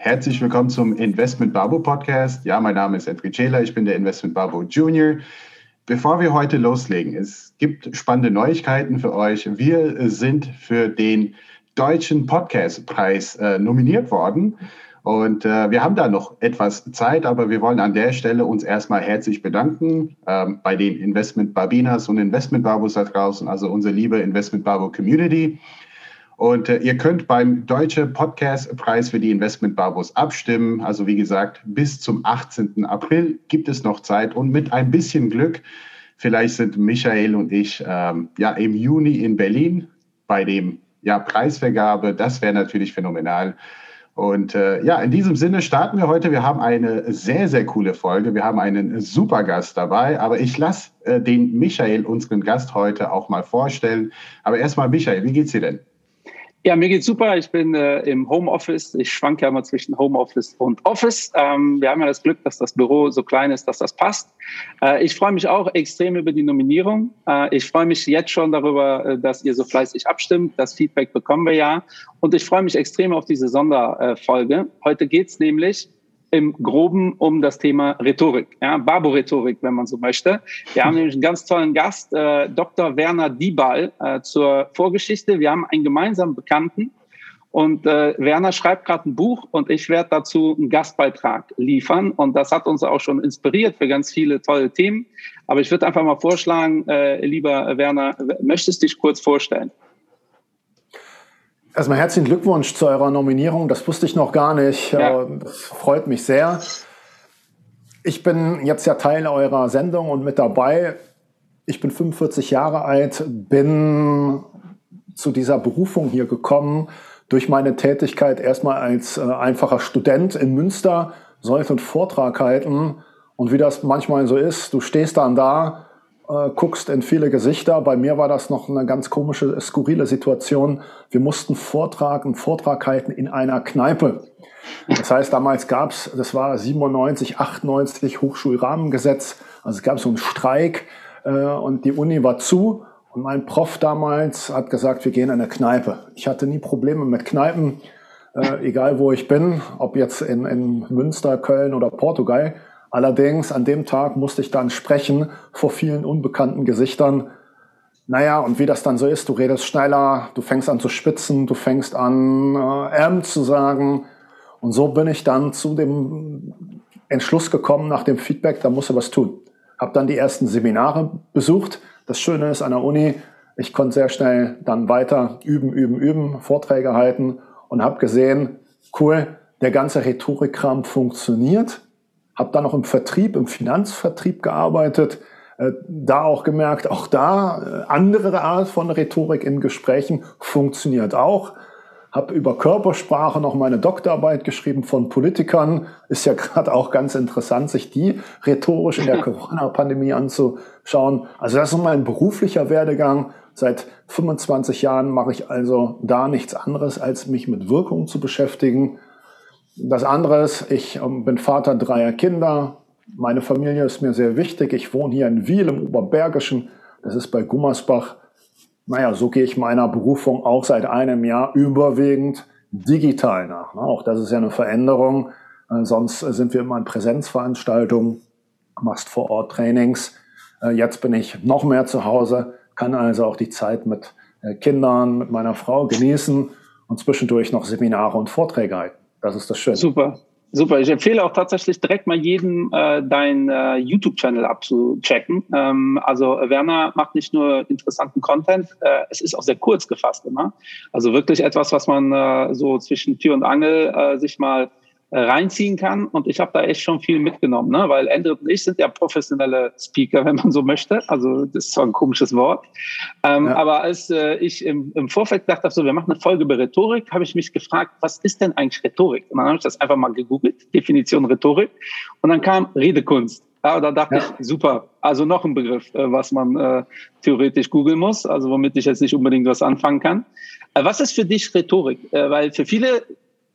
Herzlich willkommen zum Investment Babo Podcast. Ja, mein Name ist Edwin Scheler, ich bin der Investment Babo Junior. Bevor wir heute loslegen, es gibt spannende Neuigkeiten für euch. Wir sind für den Deutschen Podcastpreis äh, nominiert worden. Und äh, wir haben da noch etwas Zeit, aber wir wollen an der Stelle uns erstmal herzlich bedanken ähm, bei den Investment Babinas und Investment Babos da draußen, also unsere liebe Investment Babo Community. Und äh, ihr könnt beim Deutsche Podcast-Preis für die Investment Barbos abstimmen. Also wie gesagt, bis zum 18. April gibt es noch Zeit und mit ein bisschen Glück, vielleicht sind Michael und ich ähm, ja im Juni in Berlin bei dem ja, Preisvergabe. Das wäre natürlich phänomenal. Und äh, ja, in diesem Sinne starten wir heute. Wir haben eine sehr, sehr coole Folge. Wir haben einen super Gast dabei. Aber ich lasse äh, den Michael, unseren Gast heute, auch mal vorstellen. Aber erstmal, Michael, wie geht's dir denn? Ja, mir geht's super. Ich bin äh, im Homeoffice. Ich schwanke ja immer zwischen Homeoffice und Office. Ähm, wir haben ja das Glück, dass das Büro so klein ist, dass das passt. Äh, ich freue mich auch extrem über die Nominierung. Äh, ich freue mich jetzt schon darüber, äh, dass ihr so fleißig abstimmt. Das Feedback bekommen wir ja. Und ich freue mich extrem auf diese Sonderfolge. Heute geht's nämlich im Groben um das Thema Rhetorik, ja, Babo-Rhetorik, wenn man so möchte. Wir haben nämlich einen ganz tollen Gast, äh, Dr. Werner Diebal, äh, zur Vorgeschichte. Wir haben einen gemeinsamen Bekannten und äh, Werner schreibt gerade ein Buch und ich werde dazu einen Gastbeitrag liefern. Und das hat uns auch schon inspiriert für ganz viele tolle Themen. Aber ich würde einfach mal vorschlagen, äh, lieber Werner, möchtest du dich kurz vorstellen? Erstmal herzlichen Glückwunsch zu eurer Nominierung. Das wusste ich noch gar nicht. Ja. Das freut mich sehr. Ich bin jetzt ja Teil eurer Sendung und mit dabei. Ich bin 45 Jahre alt, bin zu dieser Berufung hier gekommen durch meine Tätigkeit erstmal als äh, einfacher Student in Münster, sollte einen Vortrag halten. Und wie das manchmal so ist, du stehst dann da äh, guckst in viele Gesichter. Bei mir war das noch eine ganz komische, skurrile Situation. Wir mussten Vortrag, einen Vortrag halten in einer Kneipe. Das heißt, damals gab's, das war 97, 98 Hochschulrahmengesetz. Also es gab so einen Streik äh, und die Uni war zu. Und mein Prof damals hat gesagt, wir gehen in eine Kneipe. Ich hatte nie Probleme mit Kneipen, äh, egal wo ich bin, ob jetzt in, in Münster, Köln oder Portugal. Allerdings an dem Tag musste ich dann sprechen vor vielen unbekannten Gesichtern. Naja, und wie das dann so ist, du redest schneller, du fängst an zu spitzen, du fängst an äh, ähm zu sagen. Und so bin ich dann zu dem Entschluss gekommen nach dem Feedback, da musst du was tun. Hab dann die ersten Seminare besucht. Das Schöne ist an der Uni, ich konnte sehr schnell dann weiter üben, üben, üben, Vorträge halten und habe gesehen, cool, der ganze Rhetorikkram funktioniert habe dann noch im Vertrieb, im Finanzvertrieb gearbeitet, äh, da auch gemerkt, auch da äh, andere Art von Rhetorik in Gesprächen funktioniert auch. Habe über Körpersprache noch meine Doktorarbeit geschrieben von Politikern. Ist ja gerade auch ganz interessant, sich die rhetorisch in der Corona-Pandemie anzuschauen. Also das ist mein beruflicher Werdegang. Seit 25 Jahren mache ich also da nichts anderes, als mich mit Wirkung zu beschäftigen. Das andere ist, ich ähm, bin Vater dreier Kinder. Meine Familie ist mir sehr wichtig. Ich wohne hier in Wiel im Oberbergischen. Das ist bei Gummersbach. Naja, so gehe ich meiner Berufung auch seit einem Jahr überwiegend digital nach. Ne? Auch das ist ja eine Veränderung. Äh, sonst sind wir immer in Präsenzveranstaltungen, machst vor Ort Trainings. Äh, jetzt bin ich noch mehr zu Hause, kann also auch die Zeit mit äh, Kindern, mit meiner Frau genießen und zwischendurch noch Seminare und Vorträge halten. Das ist das Schöne. Super. Super. Ich empfehle auch tatsächlich direkt mal jedem äh, dein äh, YouTube-Channel abzuchecken. Ähm, also Werner macht nicht nur interessanten Content, äh, es ist auch sehr kurz gefasst immer. Also wirklich etwas, was man äh, so zwischen Tür und Angel äh, sich mal reinziehen kann. Und ich habe da echt schon viel mitgenommen, ne? weil Endrit und ich sind ja professionelle Speaker, wenn man so möchte. Also das ist zwar ein komisches Wort. Ähm, ja. Aber als äh, ich im, im Vorfeld gedacht habe, so, wir machen eine Folge über Rhetorik, habe ich mich gefragt, was ist denn eigentlich Rhetorik? Und dann habe ich das einfach mal gegoogelt, Definition Rhetorik. Und dann kam Redekunst. Ja, da dachte ja. ich, super. Also noch ein Begriff, äh, was man äh, theoretisch googeln muss, also womit ich jetzt nicht unbedingt was anfangen kann. Äh, was ist für dich Rhetorik? Äh, weil für viele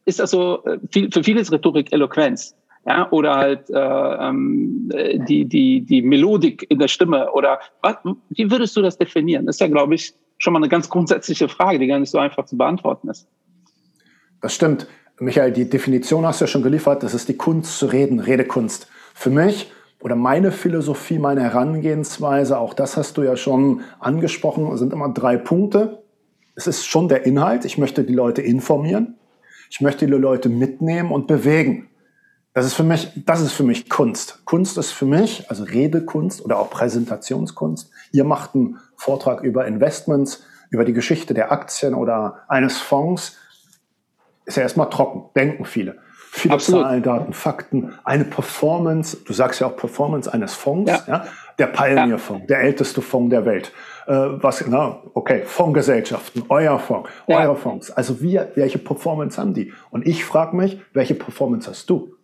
ist das so, äh, für viele ist Rhetorik Eloquenz. Ja, oder halt äh, ähm, die, die, die Melodik in der Stimme. Oder was, wie würdest du das definieren? Das ist ja, glaube ich, schon mal eine ganz grundsätzliche Frage, die gar nicht so einfach zu beantworten ist. Das stimmt. Michael, die Definition hast du ja schon geliefert. Das ist die Kunst zu reden, Redekunst. Für mich oder meine Philosophie, meine Herangehensweise, auch das hast du ja schon angesprochen, sind immer drei Punkte. Es ist schon der Inhalt. Ich möchte die Leute informieren. Ich möchte die Leute mitnehmen und bewegen. Das ist für mich, das ist für mich Kunst. Kunst ist für mich, also Redekunst oder auch Präsentationskunst. Ihr macht einen Vortrag über Investments, über die Geschichte der Aktien oder eines Fonds. Ist ja erstmal trocken, denken viele. Viele Absolut. Zahlen, Daten, Fakten, eine Performance, du sagst ja auch Performance eines Fonds, ja. ja der Pioneer-Fonds, ja. der älteste Fonds der Welt. Äh, was, na, okay, Fondsgesellschaften, euer Fonds, ja. eure Fonds. Also wie, welche Performance haben die? Und ich frage mich, welche Performance hast du?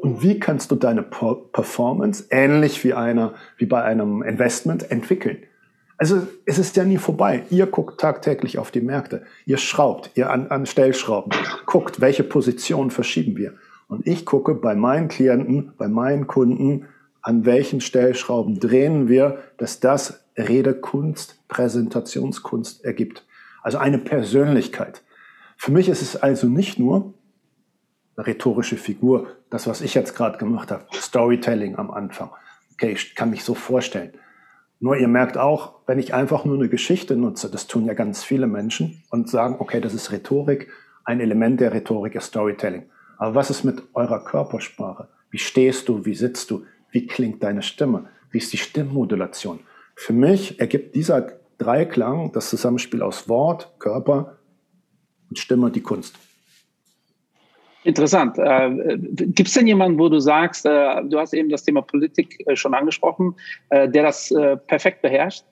Und wie kannst du deine Performance ähnlich wie einer, wie bei einem Investment entwickeln? Also es ist ja nie vorbei. Ihr guckt tagtäglich auf die Märkte. Ihr schraubt, ihr an, an Stellschrauben, guckt, welche Positionen verschieben wir. Und ich gucke bei meinen Klienten, bei meinen Kunden, an welchen Stellschrauben drehen wir, dass das Redekunst, Präsentationskunst ergibt. Also eine Persönlichkeit. Für mich ist es also nicht nur eine rhetorische Figur, das, was ich jetzt gerade gemacht habe, Storytelling am Anfang. Okay, ich kann mich so vorstellen. Nur ihr merkt auch, wenn ich einfach nur eine Geschichte nutze, das tun ja ganz viele Menschen und sagen, okay, das ist Rhetorik, ein Element der Rhetorik ist Storytelling. Aber was ist mit eurer Körpersprache? Wie stehst du? Wie sitzt du? Wie klingt deine Stimme? Wie ist die Stimmmodulation? Für mich ergibt dieser Dreiklang, das Zusammenspiel aus Wort, Körper und Stimme, die Kunst. Interessant. Äh, Gibt es denn jemanden, wo du sagst, äh, du hast eben das Thema Politik äh, schon angesprochen, äh, der das äh, perfekt beherrscht?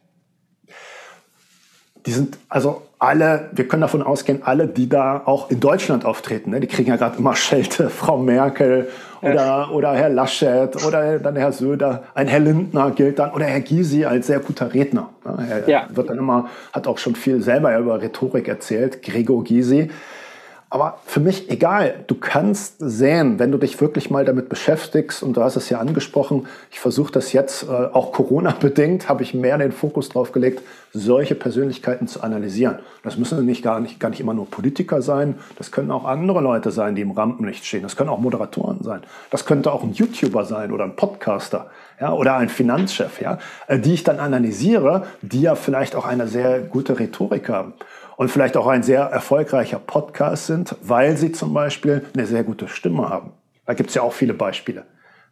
Die sind also alle, wir können davon ausgehen, alle, die da auch in Deutschland auftreten, ne, die kriegen ja gerade immer Schelte, Frau Merkel oder, ja. oder Herr Laschet oder dann Herr Söder, ein Herr Lindner gilt dann oder Herr Gysi als sehr guter Redner. Ne. Er ja. wird dann immer, hat auch schon viel selber über Rhetorik erzählt, Gregor Gysi. Aber für mich egal, du kannst sehen, wenn du dich wirklich mal damit beschäftigst, und du hast es ja angesprochen, ich versuche das jetzt, äh, auch Corona-bedingt, habe ich mehr den Fokus drauf gelegt, solche Persönlichkeiten zu analysieren. Das müssen nicht gar, nicht gar nicht immer nur Politiker sein, das können auch andere Leute sein, die im Rampenlicht stehen, das können auch Moderatoren sein, das könnte auch ein YouTuber sein oder ein Podcaster ja, oder ein Finanzchef, ja, äh, die ich dann analysiere, die ja vielleicht auch eine sehr gute Rhetorik haben und vielleicht auch ein sehr erfolgreicher Podcast sind, weil sie zum Beispiel eine sehr gute Stimme haben. Da gibt es ja auch viele Beispiele.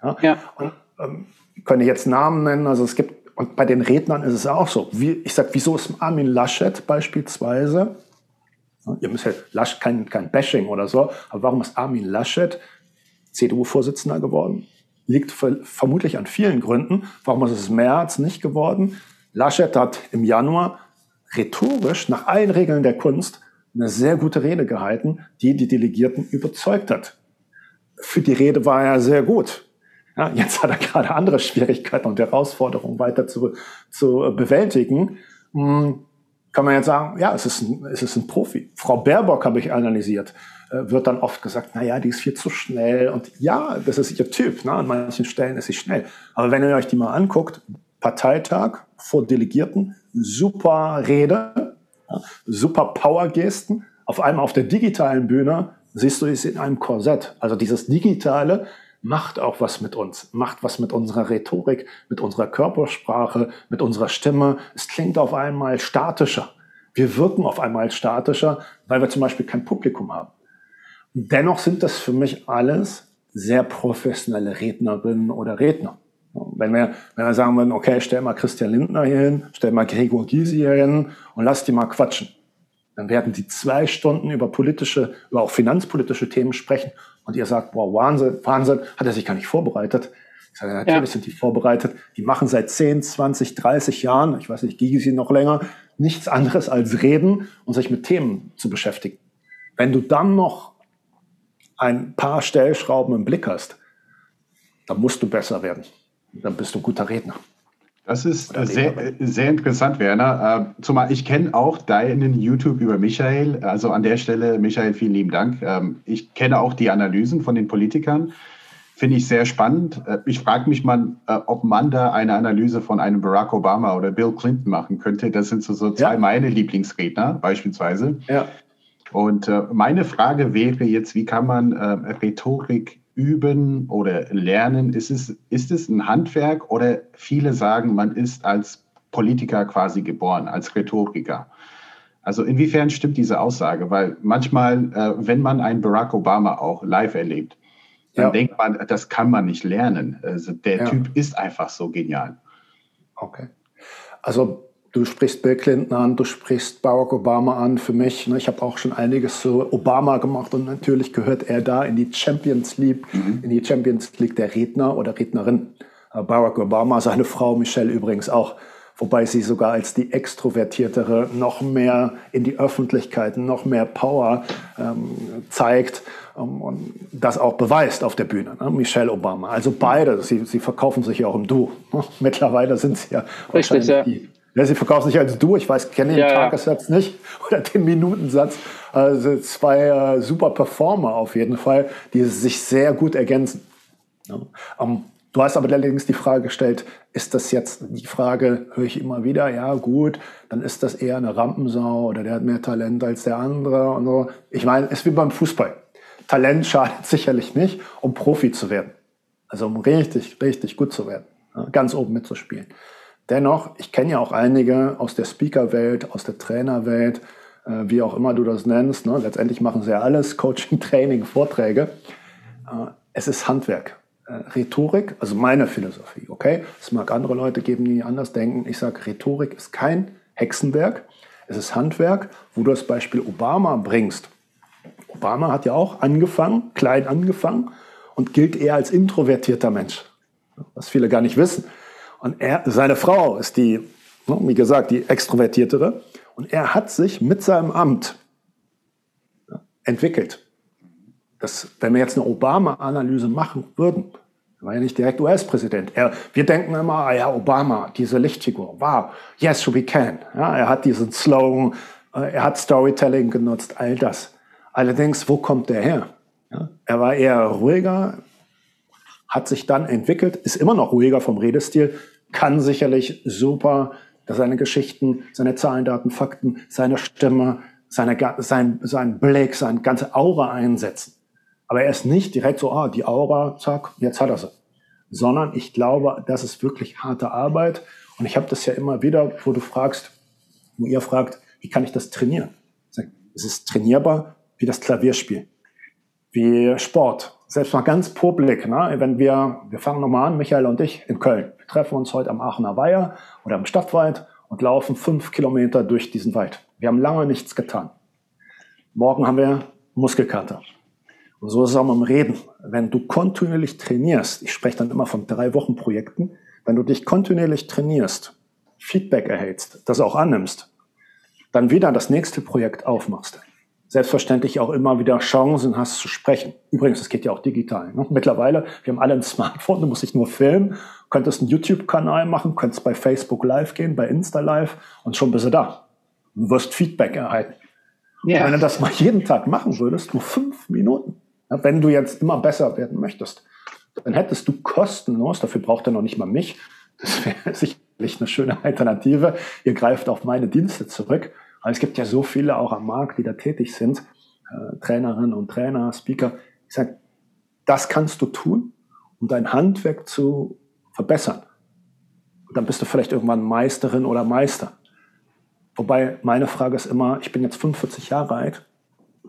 Ja? ja. Und ähm, können jetzt Namen nennen. Also es gibt und bei den Rednern ist es auch so. Wie, ich sage, wieso ist Armin Laschet beispielsweise? Ihr müsst ja Lasch, kein, kein Bashing oder so, aber warum ist Armin Laschet CDU-Vorsitzender geworden? Liegt vermutlich an vielen Gründen. Warum ist es März nicht geworden? Laschet hat im Januar rhetorisch nach allen Regeln der Kunst eine sehr gute Rede gehalten, die die Delegierten überzeugt hat. Für die Rede war er sehr gut. Ja, jetzt hat er gerade andere Schwierigkeiten und Herausforderungen weiter zu, zu bewältigen. Hm, kann man jetzt sagen, ja, es ist ein, es ist ein Profi. Frau Baerbock habe ich analysiert, äh, wird dann oft gesagt, na ja, die ist viel zu schnell. Und ja, das ist ihr Typ. Ne? An manchen Stellen ist sie schnell. Aber wenn ihr euch die mal anguckt, Parteitag vor Delegierten, super Rede, super Power-Gesten. Auf einmal auf der digitalen Bühne siehst du sie in einem Korsett. Also dieses Digitale macht auch was mit uns, macht was mit unserer Rhetorik, mit unserer Körpersprache, mit unserer Stimme. Es klingt auf einmal statischer. Wir wirken auf einmal statischer, weil wir zum Beispiel kein Publikum haben. Dennoch sind das für mich alles sehr professionelle Rednerinnen oder Redner. Wenn wir, wenn wir sagen würden, okay, stell mal Christian Lindner hier hin, stell mal Gregor Gysi hier hin und lass die mal quatschen. Dann werden die zwei Stunden über politische, über auch finanzpolitische Themen sprechen und ihr sagt, wow, Wahnsinn, Wahnsinn, hat er sich gar nicht vorbereitet. Ich sage, natürlich ja. sind die vorbereitet. Die machen seit 10, 20, 30 Jahren, ich weiß nicht, Gysi noch länger, nichts anderes als reden und sich mit Themen zu beschäftigen. Wenn du dann noch ein paar Stellschrauben im Blick hast, dann musst du besser werden. dann bist du ein guter Redner. Das ist sehr, sehr interessant, Werner. Äh, zumal ich kenne auch deinen YouTube über Michael. Also an der Stelle, Michael, vielen lieben Dank. Ähm, ich kenne auch die Analysen von den Politikern. Finde ich sehr spannend. Äh, ich frage mich mal, äh, ob man da eine Analyse von einem Barack Obama oder Bill Clinton machen könnte. Das sind so, so zwei ja. meine Lieblingsredner beispielsweise. Ja. Und äh, meine Frage wäre jetzt, wie kann man Rhetorik üben oder lernen? Ist es, ist es ein Handwerk oder viele sagen, man ist als Politiker quasi geboren, als Rhetoriker? Also inwiefern stimmt diese Aussage? Weil manchmal, äh, wenn man einen Barack Obama auch live erlebt, dann ja. denkt man, das kann man nicht lernen. Also der ja. Typ ist einfach so genial. Okay. Also Du sprichst Bill Clinton an, du sprichst Barack Obama an für mich. Ne? Ich habe auch schon einiges zu Obama gemacht und natürlich gehört er da in die Champions League, mhm. in die Champions League der Redner oder Rednerin. Barack Obama, seine Frau Michelle übrigens auch, wobei sie sogar als die extrovertiertere noch mehr in die Öffentlichkeit, noch mehr Power ähm, zeigt ähm, und das auch beweist auf der Bühne. Ne? Michelle Obama. Also beide, sie, sie verkaufen sich ja auch im Du. Mittlerweile sind sie ja Richtig, ja. die ja, sie verkauft sich als du. Ich weiß, kenne den ja, Tagessatz ja. nicht oder den Minutensatz. Also zwei äh, super Performer auf jeden Fall, die sich sehr gut ergänzen. Ja. Um, ähm, du hast aber allerdings die Frage gestellt, ist das jetzt die Frage, höre ich immer wieder, ja gut, dann ist das eher eine Rampensau oder der hat mehr Talent als der andere und so. Ich meine, es ist wie beim Fußball. Talent schadet sicherlich nicht, um Profi zu werden. Also um richtig, richtig gut zu werden, ganz oben mitzuspielen. Dennoch, ich kenne ja auch einige aus der Speaker-Welt, aus der Trainerwelt, äh, wie auch immer du das nennst. Ne? Letztendlich machen sie ja alles, Coaching, Training, Vorträge. Äh, es ist Handwerk. Äh, Rhetorik, also meine Philosophie, okay? Es mag andere Leute geben, die anders denken. Ich sage, Rhetorik ist kein Hexenwerk. Es ist Handwerk, wo du das Beispiel Obama bringst. Obama hat ja auch angefangen, klein angefangen und gilt eher als introvertierter Mensch. Was viele gar nicht wissen. Und er, seine Frau ist die, ne, wie gesagt, die extrovertiertere. Und er hat sich mit seinem Amt entwickelt. Das, wenn wir jetzt eine Obama-Analyse machen würden, war ja nicht direkt US-Präsident. Wir denken immer, ah ja, Obama, diese Lichtfigur, wow, yes, we can. Ja, er hat diesen Slogan, äh, er hat Storytelling genutzt, all das. Allerdings, wo kommt der her? Ja, er war eher ruhiger, hat sich dann entwickelt, ist immer noch ruhiger vom Redestil, kann sicherlich super seine Geschichten, seine Zahlen, Daten, Fakten, seine Stimme, seine, sein, sein Blick, seine ganze Aura einsetzen. Aber er ist nicht direkt so, ah, die Aura, zack, jetzt hat er sie. Sondern ich glaube, das ist wirklich harte Arbeit. Und ich habe das ja immer wieder, wo du fragst, wo ihr fragt, wie kann ich das trainieren? Es ist trainierbar wie das Klavierspiel, wie Sport, selbst mal ganz publik, ne? wenn wir, wir fangen nochmal an, Michael und ich in Köln, wir treffen uns heute am Aachener Weiher oder am Stadtwald und laufen fünf Kilometer durch diesen Wald. Wir haben lange nichts getan. Morgen haben wir Muskelkater. Und so ist es auch mit dem Reden. Wenn du kontinuierlich trainierst, ich spreche dann immer von drei Wochen Projekten, wenn du dich kontinuierlich trainierst, Feedback erhältst, das auch annimmst, dann wieder das nächste Projekt aufmachst, selbstverständlich auch immer wieder Chancen hast zu sprechen. Übrigens, es geht ja auch digital. Ne? Mittlerweile, wir haben alle ein Smartphone, du musst dich nur filmen, könntest einen YouTube-Kanal machen, könntest bei Facebook Live gehen, bei Insta Live und schon bist du da. Du wirst Feedback erhalten. Ja. wenn du das mal jeden Tag machen würdest, nur fünf Minuten, ja, wenn du jetzt immer besser werden möchtest, dann hättest du kostenlos, dafür braucht er noch nicht mal mich, das wäre sicherlich eine schöne Alternative, ihr greift auf meine Dienste zurück, aber es gibt ja so viele auch am Markt, die da tätig sind, äh, Trainerinnen und Trainer, Speaker. Ich sage, das kannst du tun, um dein Handwerk zu verbessern. Und dann bist du vielleicht irgendwann Meisterin oder Meister. Wobei meine Frage ist immer, ich bin jetzt 45 Jahre alt,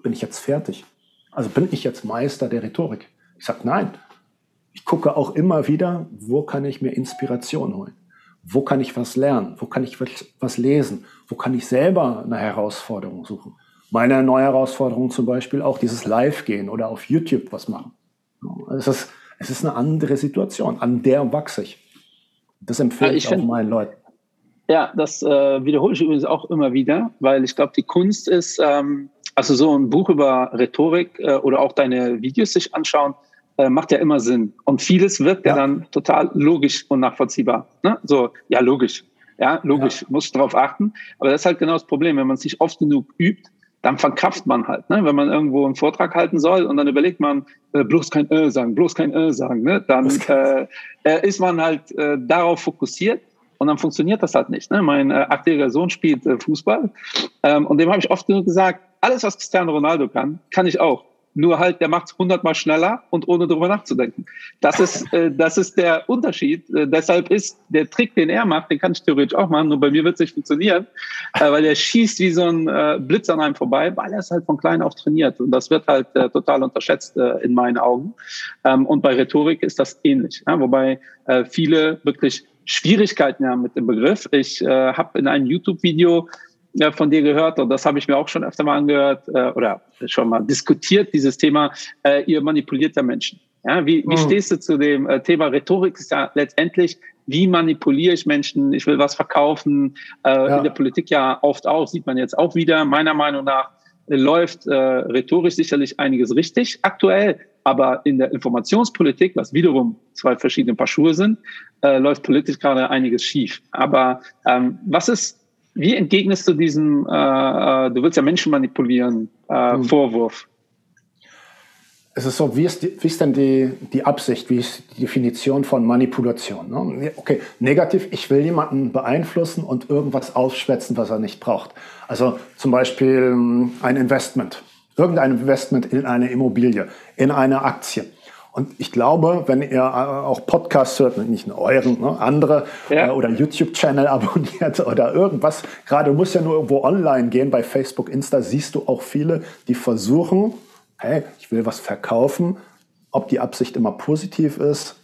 bin ich jetzt fertig? Also bin ich jetzt Meister der Rhetorik? Ich sage nein. Ich gucke auch immer wieder, wo kann ich mir Inspiration holen? Wo kann ich was lernen, wo kann ich was lesen, wo kann ich selber eine Herausforderung suchen. Meine neue Herausforderung zum Beispiel auch dieses Live-Gehen oder auf YouTube was machen. Es ist, es ist eine andere Situation, an der wachse ich. Das empfehle ich, ich auch meinen Leuten. Ja, das äh, wiederhole ich übrigens auch immer wieder, weil ich glaube, die Kunst ist, ähm, also so ein Buch über Rhetorik äh, oder auch deine Videos sich anschauen, äh, macht ja immer Sinn. Und vieles wirkt ja, ja dann total logisch und nachvollziehbar. Ne? So, ja, logisch. Ja, logisch, ja. muss darauf achten. Aber das ist halt genau das Problem. Wenn man sich oft genug übt, dann verkraft man halt. Ne? Wenn man irgendwo einen Vortrag halten soll und dann überlegt man, äh, bloß kein Ö sagen, bloß kein Ö sagen, ne? dann äh, äh, ist man halt äh, darauf fokussiert und dann funktioniert das halt nicht. Ne? Mein äh, achtjähriger Sohn spielt äh, Fußball ähm, und dem habe ich oft genug gesagt, alles, was Cristiano Ronaldo kann, kann ich auch. Nur halt, der macht es hundertmal schneller und ohne drüber nachzudenken. Das ist, äh, das ist der Unterschied. Äh, deshalb ist der Trick, den er macht, den kann ich theoretisch auch machen, nur bei mir wird es nicht funktionieren, äh, weil er schießt wie so ein äh, Blitz an einem vorbei, weil er es halt von klein auf trainiert. Und das wird halt äh, total unterschätzt äh, in meinen Augen. Ähm, und bei Rhetorik ist das ähnlich. Ja? Wobei äh, viele wirklich Schwierigkeiten haben mit dem Begriff. Ich äh, habe in einem YouTube-Video ja, von dir gehört und das habe ich mir auch schon öfter mal angehört äh, oder schon mal diskutiert, dieses Thema, äh, ihr manipuliert ja Menschen. Ja, wie, wie mhm. stehst du zu dem äh, Thema Rhetorik? Ist ja letztendlich, wie manipuliere ich Menschen? Ich will was verkaufen. Äh, ja. In der Politik ja oft auch, sieht man jetzt auch wieder, meiner Meinung nach läuft äh, rhetorisch sicherlich einiges richtig aktuell, aber in der Informationspolitik, was wiederum zwei verschiedene Paar Schuhe sind, äh, läuft politisch gerade einiges schief. Aber ähm, was ist wie entgegnest du diesem, äh, äh, du willst ja Menschen manipulieren, äh, mhm. Vorwurf? Es ist so, wie ist, die, wie ist denn die, die Absicht, wie ist die Definition von Manipulation? Ne? Okay, negativ, ich will jemanden beeinflussen und irgendwas aufschwätzen, was er nicht braucht. Also zum Beispiel ähm, ein Investment, irgendein Investment in eine Immobilie, in eine Aktie. Und ich glaube, wenn ihr äh, auch Podcasts hört, nicht nur euren, ne, andere ja. äh, oder YouTube-Channel abonniert oder irgendwas, gerade du musst ja nur irgendwo online gehen, bei Facebook, Insta, siehst du auch viele, die versuchen, hey, ich will was verkaufen. Ob die Absicht immer positiv ist,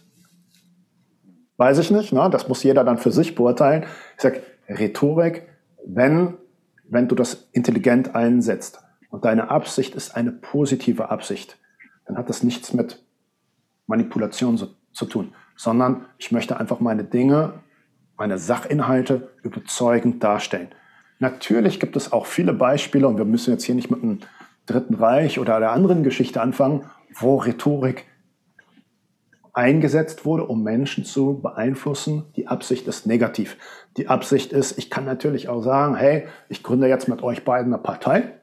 weiß ich nicht. Ne? Das muss jeder dann für sich beurteilen. Ich sage, Rhetorik, wenn, wenn du das intelligent einsetzt und deine Absicht ist eine positive Absicht, dann hat das nichts mit Manipulation so, zu tun, sondern ich möchte einfach meine Dinge, meine Sachinhalte überzeugend darstellen. Natürlich gibt es auch viele Beispiele, und wir müssen jetzt hier nicht mit dem Dritten Reich oder der anderen Geschichte anfangen, wo Rhetorik eingesetzt wurde, um Menschen zu beeinflussen. Die Absicht ist negativ. Die Absicht ist, ich kann natürlich auch sagen, hey, ich gründe jetzt mit euch beiden eine Partei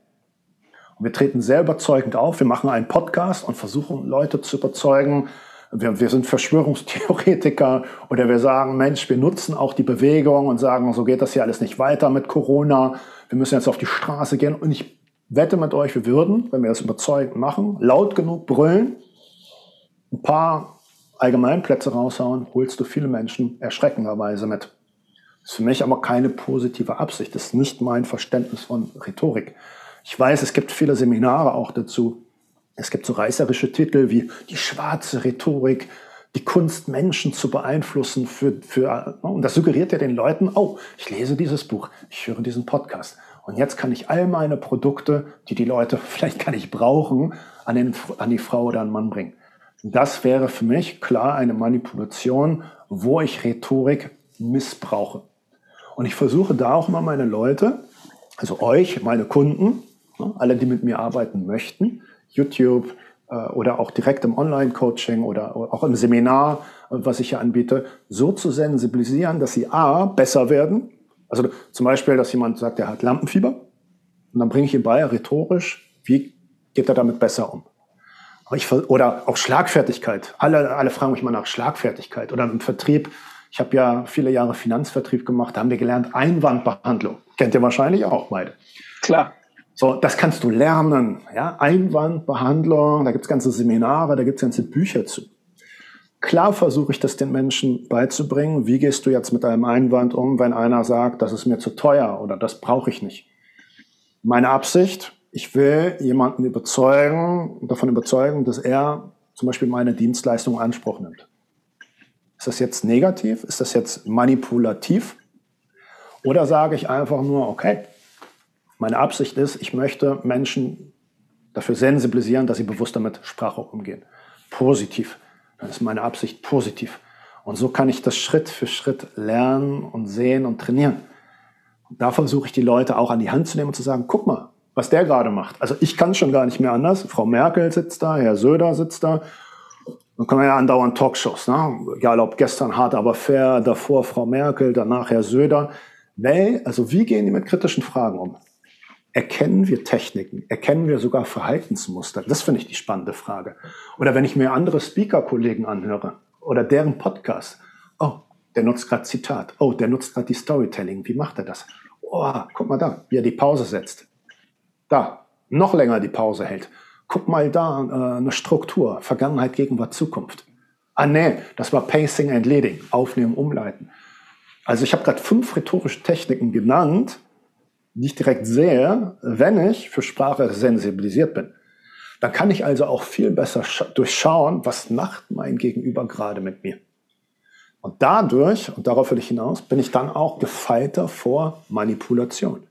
wir treten sehr überzeugend auf. Wir machen einen Podcast und versuchen Leute zu überzeugen. Wir, wir sind Verschwörungstheoretiker oder wir sagen, Mensch, wir nutzen auch die Bewegung und sagen, so geht das hier alles nicht weiter mit Corona. Wir müssen jetzt auf die Straße gehen. Und ich wette mit euch, wir würden, wenn wir das überzeugend machen, laut genug brüllen, ein paar Allgemeinplätze raushauen, holst du viele Menschen erschreckenderweise mit. Das ist für mich aber keine positive Absicht. Das ist nicht mein Verständnis von Rhetorik. Ich weiß, es gibt viele Seminare auch dazu. Es gibt so reißerische Titel wie die schwarze Rhetorik, die Kunst, Menschen zu beeinflussen. Für, für, und das suggeriert ja den Leuten, oh, ich lese dieses Buch, ich höre diesen Podcast. Und jetzt kann ich all meine Produkte, die die Leute vielleicht gar nicht brauchen, an, den, an die Frau oder an den Mann bringen. Das wäre für mich klar eine Manipulation, wo ich Rhetorik missbrauche. Und ich versuche da auch mal meine Leute, also euch, meine Kunden, Ne? Alle, die mit mir arbeiten möchten, YouTube äh, oder auch direkt im Online-Coaching oder auch im Seminar, äh, was ich hier anbiete, so zu sensibilisieren, dass sie A, besser werden. Also zum Beispiel, dass jemand sagt, er hat Lampenfieber. Und dann bringe ich ihm bei, rhetorisch, wie geht er damit besser um? Ich, oder auch Schlagfertigkeit. Alle, alle fragen mich mal nach Schlagfertigkeit oder im Vertrieb. Ich habe ja viele Jahre Finanzvertrieb gemacht, da haben wir gelernt Einwandbehandlung. Kennt ihr wahrscheinlich auch beide. Klar. So, das kannst du lernen. Ja? Einwandbehandlung, da gibt's ganze Seminare, da gibt's ganze Bücher zu. Klar versuche ich das den Menschen beizubringen. Wie gehst du jetzt mit einem Einwand um, wenn einer sagt, das ist mir zu teuer oder das brauche ich nicht? Meine Absicht, ich will jemanden überzeugen, davon überzeugen, dass er zum Beispiel meine Dienstleistung in Anspruch nimmt. Ist das jetzt negativ? Ist das jetzt manipulativ? Oder sage ich einfach nur, okay, meine Absicht ist, ich möchte Menschen dafür sensibilisieren, dass sie bewusster mit Sprache umgehen. Positiv. Dann ist meine Absicht positiv. Und so kann ich das Schritt für Schritt lernen und sehen und trainieren. Und da versuche ich die Leute auch an die Hand zu nehmen und zu sagen, guck mal, was der gerade macht. Also ich kann schon gar nicht mehr anders. Frau Merkel sitzt da, Herr Söder sitzt da. Dann kommen ja andauernd Talkshows, ne? egal ob gestern hart, aber fair, davor Frau Merkel, danach Herr Söder. Nee, also wie gehen die mit kritischen Fragen um? Erkennen wir Techniken? Erkennen wir sogar Verhaltensmuster? Das finde ich die spannende Frage. Oder wenn ich mir andere Speaker-Kollegen anhöre oder deren Podcast. Oh, der nutzt gerade Zitat. Oh, der nutzt gerade die Storytelling. Wie macht er das? Oh, guck mal da, wie er die Pause setzt. Da, noch länger die Pause hält. Guck mal da, äh, eine Struktur. Vergangenheit, Gegenwart, Zukunft. Ah, nee, das war Pacing and Leading. Aufnehmen, umleiten. Also ich habe gerade fünf rhetorische Techniken genannt, nicht direkt sehe, wenn ich für Sprache sensibilisiert bin. Dann kann ich also auch viel besser durchschauen, was macht mein Gegenüber gerade mit mir. Und dadurch, und darauf will ich hinaus, bin ich dann auch gefeiter vor Manipulation.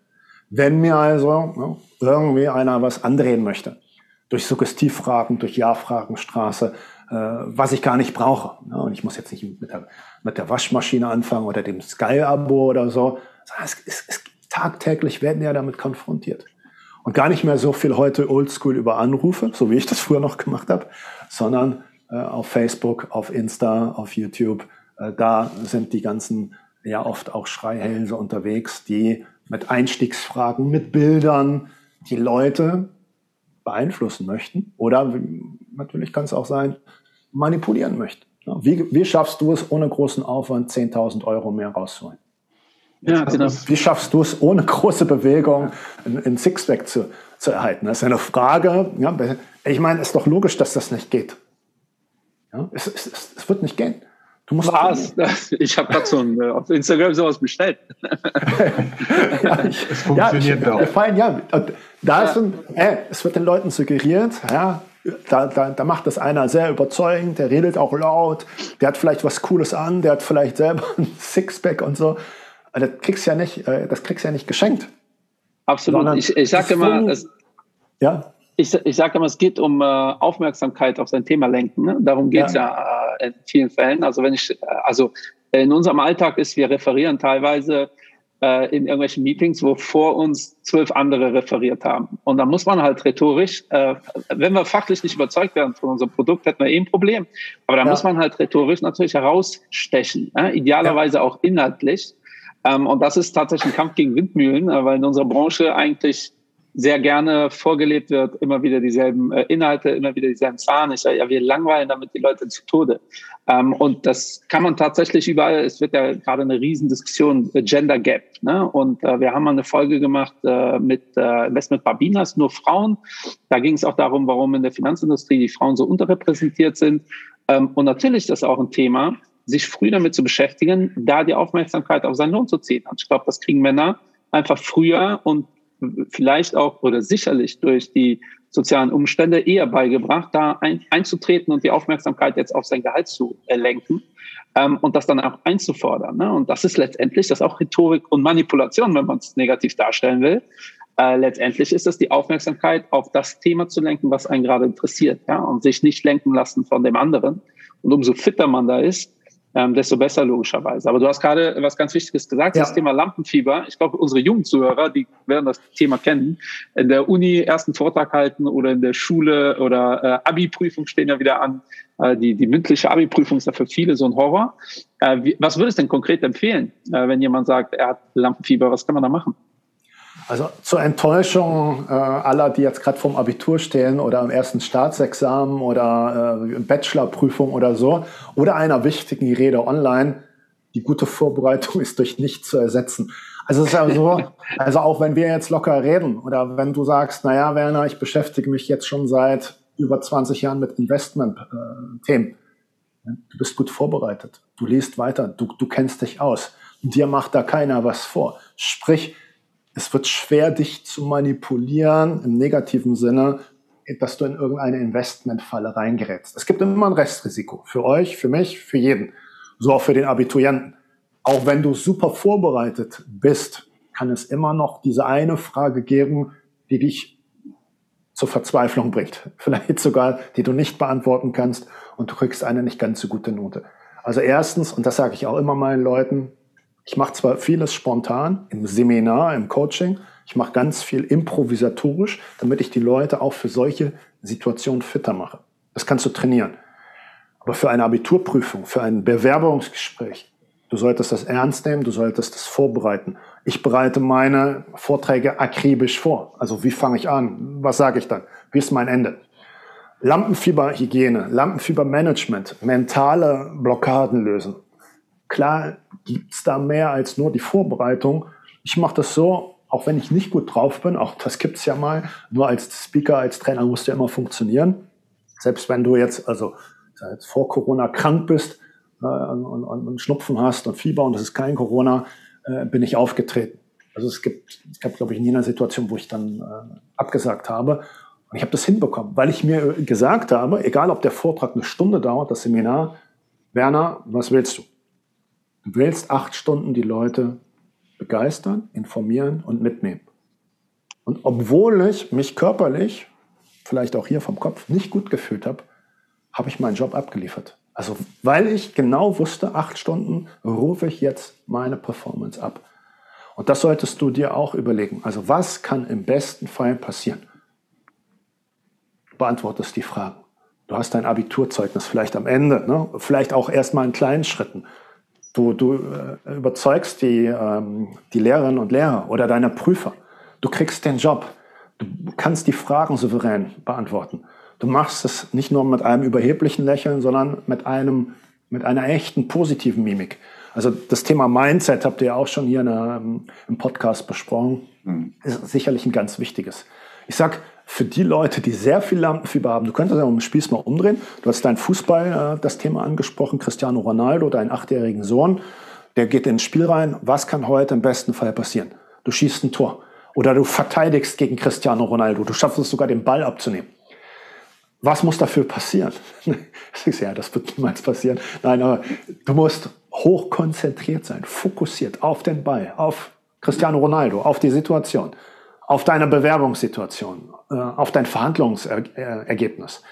Wenn mir also ne, irgendwie einer was andrehen möchte, durch Suggestivfragen, durch Ja-Fragenstraße, äh, was ich gar nicht brauche. Ne, und ich muss jetzt nicht mit der, mit der Waschmaschine anfangen oder dem Sky-Abo oder so. Es, es, es tagtäglich werden ja damit konfrontiert. Und gar nicht mehr so viel heute oldschool über Anrufe, so wie ich das früher noch gemacht habe, sondern äh, auf Facebook, auf Insta, auf YouTube. Äh, da sind die ganzen ja oft auch Schreihälse unterwegs, die mit Einstiegsfragen, mit Bildern die Leute beeinflussen möchten. Oder natürlich kann es auch sein, manipulieren möchten. Wie, wie schaffst du es, ohne großen Aufwand 10.000 Euro mehr rauszuholen? Ja, genau. Wie schaffst du es, ohne große Bewegung ein, Sixpack zu, zu erhalten? Das ist eine Frage. Ja, ich meine, es ist doch logisch, dass das nicht geht. Ja, es, es, es wird nicht gehen. Du musst Was? Ich habe gerade so ein, äh, auf Instagram sowas bestellt. ja, ich, es funktioniert ja, doch. Fallen, ja, da ist ein, äh, es wird den Leuten suggeriert, ja, da, da, da macht das einer sehr überzeugend, der redet auch laut, der hat vielleicht was Cooles an, der hat vielleicht selber ein Sixpack und so. Also das kriegst ja nicht, äh, das kriegst ja nicht geschenkt. Absolut. Ich, ich sage immer, es, ja. ich, ich sage immer, es geht um äh, Aufmerksamkeit auf sein Thema lenken. Ne? Darum geht es ja, ja äh, in vielen Fällen. Also wenn ich, äh, also in unserem Alltag ist, wir referieren teilweise äh, in irgendwelchen Meetings, wo vor uns zwölf andere referiert haben. Und da muss man halt rhetorisch, äh, wenn wir fachlich nicht überzeugt werden von unserem Produkt, hätten wir eh ein Problem. Aber da ja. muss man halt rhetorisch natürlich herausstechen, äh? idealerweise ja. auch inhaltlich. Ähm, und das ist tatsächlich ein Kampf gegen Windmühlen, äh, weil in unserer Branche eigentlich sehr gerne vorgelebt wird, immer wieder dieselben äh, Inhalte, immer wieder dieselben Zahlen. Ich sage, ja, wir langweilen damit die Leute zu Tode. Ähm, und das kann man tatsächlich überall, es wird ja gerade eine Riesendiskussion, äh, Gender Gap. Ne? Und äh, wir haben mal eine Folge gemacht äh, mit äh, Investment Barbinas, nur Frauen. Da ging es auch darum, warum in der Finanzindustrie die Frauen so unterrepräsentiert sind. Ähm, und natürlich ist das auch ein Thema, sich früh damit zu beschäftigen, da die Aufmerksamkeit auf seinen Lohn zu ziehen. Und ich glaube, das kriegen Männer einfach früher und vielleicht auch oder sicherlich durch die sozialen Umstände eher beigebracht, da ein, einzutreten und die Aufmerksamkeit jetzt auf sein Gehalt zu lenken ähm, und das dann auch einzufordern. Ne? Und das ist letztendlich, das ist auch Rhetorik und Manipulation, wenn man es negativ darstellen will. Äh, letztendlich ist es die Aufmerksamkeit auf das Thema zu lenken, was einen gerade interessiert, ja, und sich nicht lenken lassen von dem anderen. Und umso fitter man da ist, ähm, desto besser logischerweise. Aber du hast gerade was ganz Wichtiges gesagt, ja. das Thema Lampenfieber. Ich glaube, unsere jungen Zuhörer, die werden das Thema kennen, in der Uni ersten Vortrag halten oder in der Schule oder äh, Abi-Prüfung stehen ja wieder an. Äh, die, die mündliche Abi-Prüfung ist ja für viele so ein Horror. Äh, wie, was würdest du denn konkret empfehlen, äh, wenn jemand sagt, er hat Lampenfieber? Was kann man da machen? Also zur Enttäuschung äh, aller, die jetzt gerade vorm Abitur stehen oder im ersten Staatsexamen oder äh, Bachelorprüfung oder so oder einer wichtigen Rede online, die gute Vorbereitung ist durch nichts zu ersetzen. Also es ist ja so, also auch wenn wir jetzt locker reden oder wenn du sagst, naja, Werner, ich beschäftige mich jetzt schon seit über 20 Jahren mit Investment-Themen. Äh, du bist gut vorbereitet. Du liest weiter. Du, du kennst dich aus. Dir macht da keiner was vor. Sprich, es wird schwer, dich zu manipulieren im negativen Sinne, dass du in irgendeine Investmentfalle reingerätst. Es gibt immer ein Restrisiko. Für euch, für mich, für jeden. So auch für den Abiturienten. Auch wenn du super vorbereitet bist, kann es immer noch diese eine Frage geben, die dich zur Verzweiflung bringt. Vielleicht sogar, die du nicht beantworten kannst und du kriegst eine nicht ganz so gute Note. Also erstens, und das sage ich auch immer meinen Leuten, ich mache zwar vieles spontan im Seminar, im Coaching, ich mache ganz viel improvisatorisch, damit ich die Leute auch für solche Situationen fitter mache. Das kannst du trainieren. Aber für eine Abiturprüfung, für ein Bewerbungsgespräch, du solltest das ernst nehmen, du solltest das vorbereiten. Ich bereite meine Vorträge akribisch vor. Also wie fange ich an? Was sage ich dann? Wie ist mein Ende? Lampenfieberhygiene, Lampenfiebermanagement, mentale Blockaden lösen. Klar gibt's da mehr als nur die Vorbereitung. Ich mache das so, auch wenn ich nicht gut drauf bin, auch das gibt's ja mal, nur als Speaker, als Trainer musst du immer funktionieren. Selbst wenn du jetzt, also jetzt vor Corona krank bist äh, und, und, und, Schnupfen hast und Fieber und es ist kein Corona, äh, bin ich aufgetreten. Also es gibt, es gab, glaube ich, nie eine Situation, wo ich dann äh, abgesagt habe. Und ich habe das hinbekommen, weil ich mir gesagt habe, egal ob der Vortrag eine Stunde dauert, das Seminar, Werner, was willst du? Du willst acht Stunden die Leute begeistern, informieren und mitnehmen. Und obwohl ich mich körperlich, vielleicht auch hier vom Kopf, nicht gut gefühlt habe, habe ich meinen Job abgeliefert. Also weil ich genau wusste, acht Stunden rufe ich jetzt meine Performance ab. Und das solltest du dir auch überlegen. Also was kann im besten Fall passieren? beantwortest die Fragen. Du hast dein Abiturzeugnis vielleicht am Ende, ne? vielleicht auch erstmal in kleinen Schritten. Du, du äh, überzeugst die, ähm, die Lehrerinnen und Lehrer oder deine Prüfer. Du kriegst den Job. Du kannst die Fragen souverän beantworten. Du machst es nicht nur mit einem überheblichen Lächeln, sondern mit, einem, mit einer echten positiven Mimik. Also das Thema Mindset habt ihr ja auch schon hier der, ähm, im Podcast besprochen. Mhm. Ist sicherlich ein ganz wichtiges. Ich sag, für die Leute, die sehr viel Lampenfieber haben, du könntest ja um Spieß mal umdrehen. Du hast dein Fußball, äh, das Thema angesprochen, Cristiano Ronaldo, deinen achtjährigen Sohn, der geht ins Spiel rein. Was kann heute im besten Fall passieren? Du schießt ein Tor. Oder du verteidigst gegen Cristiano Ronaldo. Du schaffst es sogar, den Ball abzunehmen. Was muss dafür passieren? ja, das wird niemals passieren. Nein, aber du musst hochkonzentriert sein, fokussiert auf den Ball, auf Cristiano Ronaldo, auf die Situation auf deine Bewerbungssituation, äh, auf dein Verhandlungsergebnis.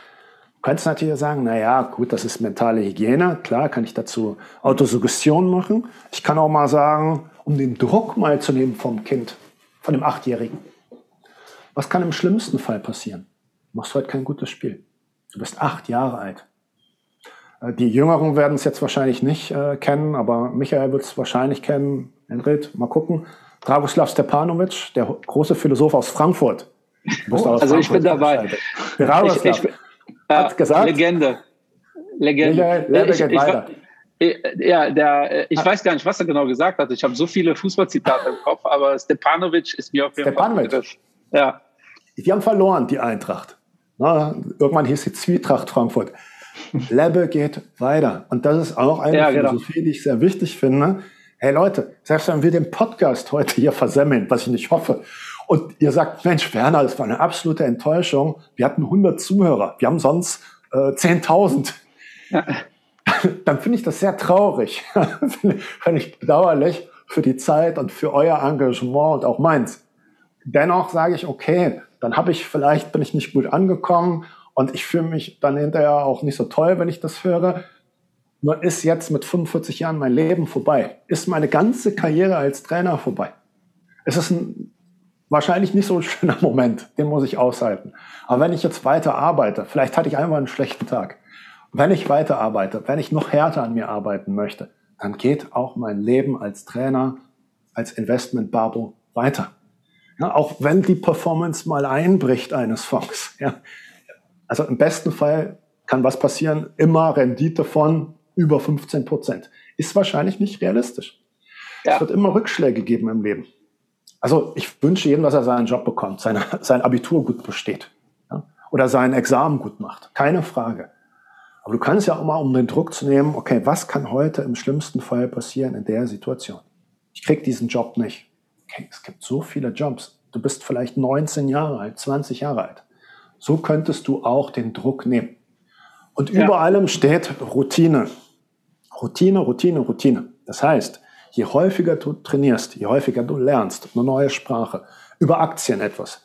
Du könntest natürlich sagen, na ja, gut, das ist mentale Hygiene. Klar, kann ich dazu Autosuggestion machen. Ich kann auch mal sagen, um den Druck mal zu nehmen vom Kind, von dem Achtjährigen. Was kann im schlimmsten Fall passieren? Du machst heute kein gutes Spiel. Du bist acht Jahre alt. Äh, die Jüngeren werden es jetzt wahrscheinlich nicht äh, kennen, aber Michael wird es wahrscheinlich kennen. Enrit, mal gucken. Dragoslav Stepanovic, der große Philosoph aus Frankfurt. Oh, aus also Frankfurt ich bin dabei. Dragoslav ich, ich, hat gesagt. Legende. Legende. Legende. Ich, ich, ja, der, ich weiß gar nicht, was er genau gesagt hat. Ich habe so viele Fußballzitate im Kopf, aber Stepanovic ist mir auf jeden Fall. Stepanovic. Ja. Die haben verloren, die Eintracht. Na, irgendwann hieß die Zwietracht Frankfurt. Lebbe geht weiter. Und das ist auch eine ja, genau. Philosophie, die ich sehr wichtig finde hey Leute, selbst wenn wir den Podcast heute hier versemmeln, was ich nicht hoffe, und ihr sagt, Mensch, Werner, das war eine absolute Enttäuschung. Wir hatten 100 Zuhörer, wir haben sonst äh, 10.000. Ja. Dann finde ich das sehr traurig, finde ich bedauerlich für die Zeit und für euer Engagement und auch meins. Dennoch sage ich, okay, dann habe ich vielleicht bin ich nicht gut angekommen und ich fühle mich dann hinterher auch nicht so toll, wenn ich das höre. Nur ist jetzt mit 45 Jahren mein Leben vorbei. Ist meine ganze Karriere als Trainer vorbei. Es ist ein wahrscheinlich nicht so ein schöner Moment, den muss ich aushalten. Aber wenn ich jetzt weiter arbeite, vielleicht hatte ich einmal einen schlechten Tag. Wenn ich weiter arbeite, wenn ich noch härter an mir arbeiten möchte, dann geht auch mein Leben als Trainer, als Investment Barbo weiter. Ja, auch wenn die Performance mal einbricht eines Fonds. Ja. Also im besten Fall kann was passieren, immer Rendite von über 15 Prozent. Ist wahrscheinlich nicht realistisch. Ja. Es wird immer Rückschläge geben im Leben. Also ich wünsche jedem, dass er seinen Job bekommt, seine, sein Abitur gut besteht ja? oder sein Examen gut macht. Keine Frage. Aber du kannst ja auch mal, um den Druck zu nehmen, okay, was kann heute im schlimmsten Fall passieren in der Situation? Ich krieg diesen Job nicht. Okay, es gibt so viele Jobs. Du bist vielleicht 19 Jahre alt, 20 Jahre alt. So könntest du auch den Druck nehmen. Und ja. über allem steht Routine. Routine, Routine, Routine. Das heißt, je häufiger du trainierst, je häufiger du lernst, eine neue Sprache, über Aktien etwas,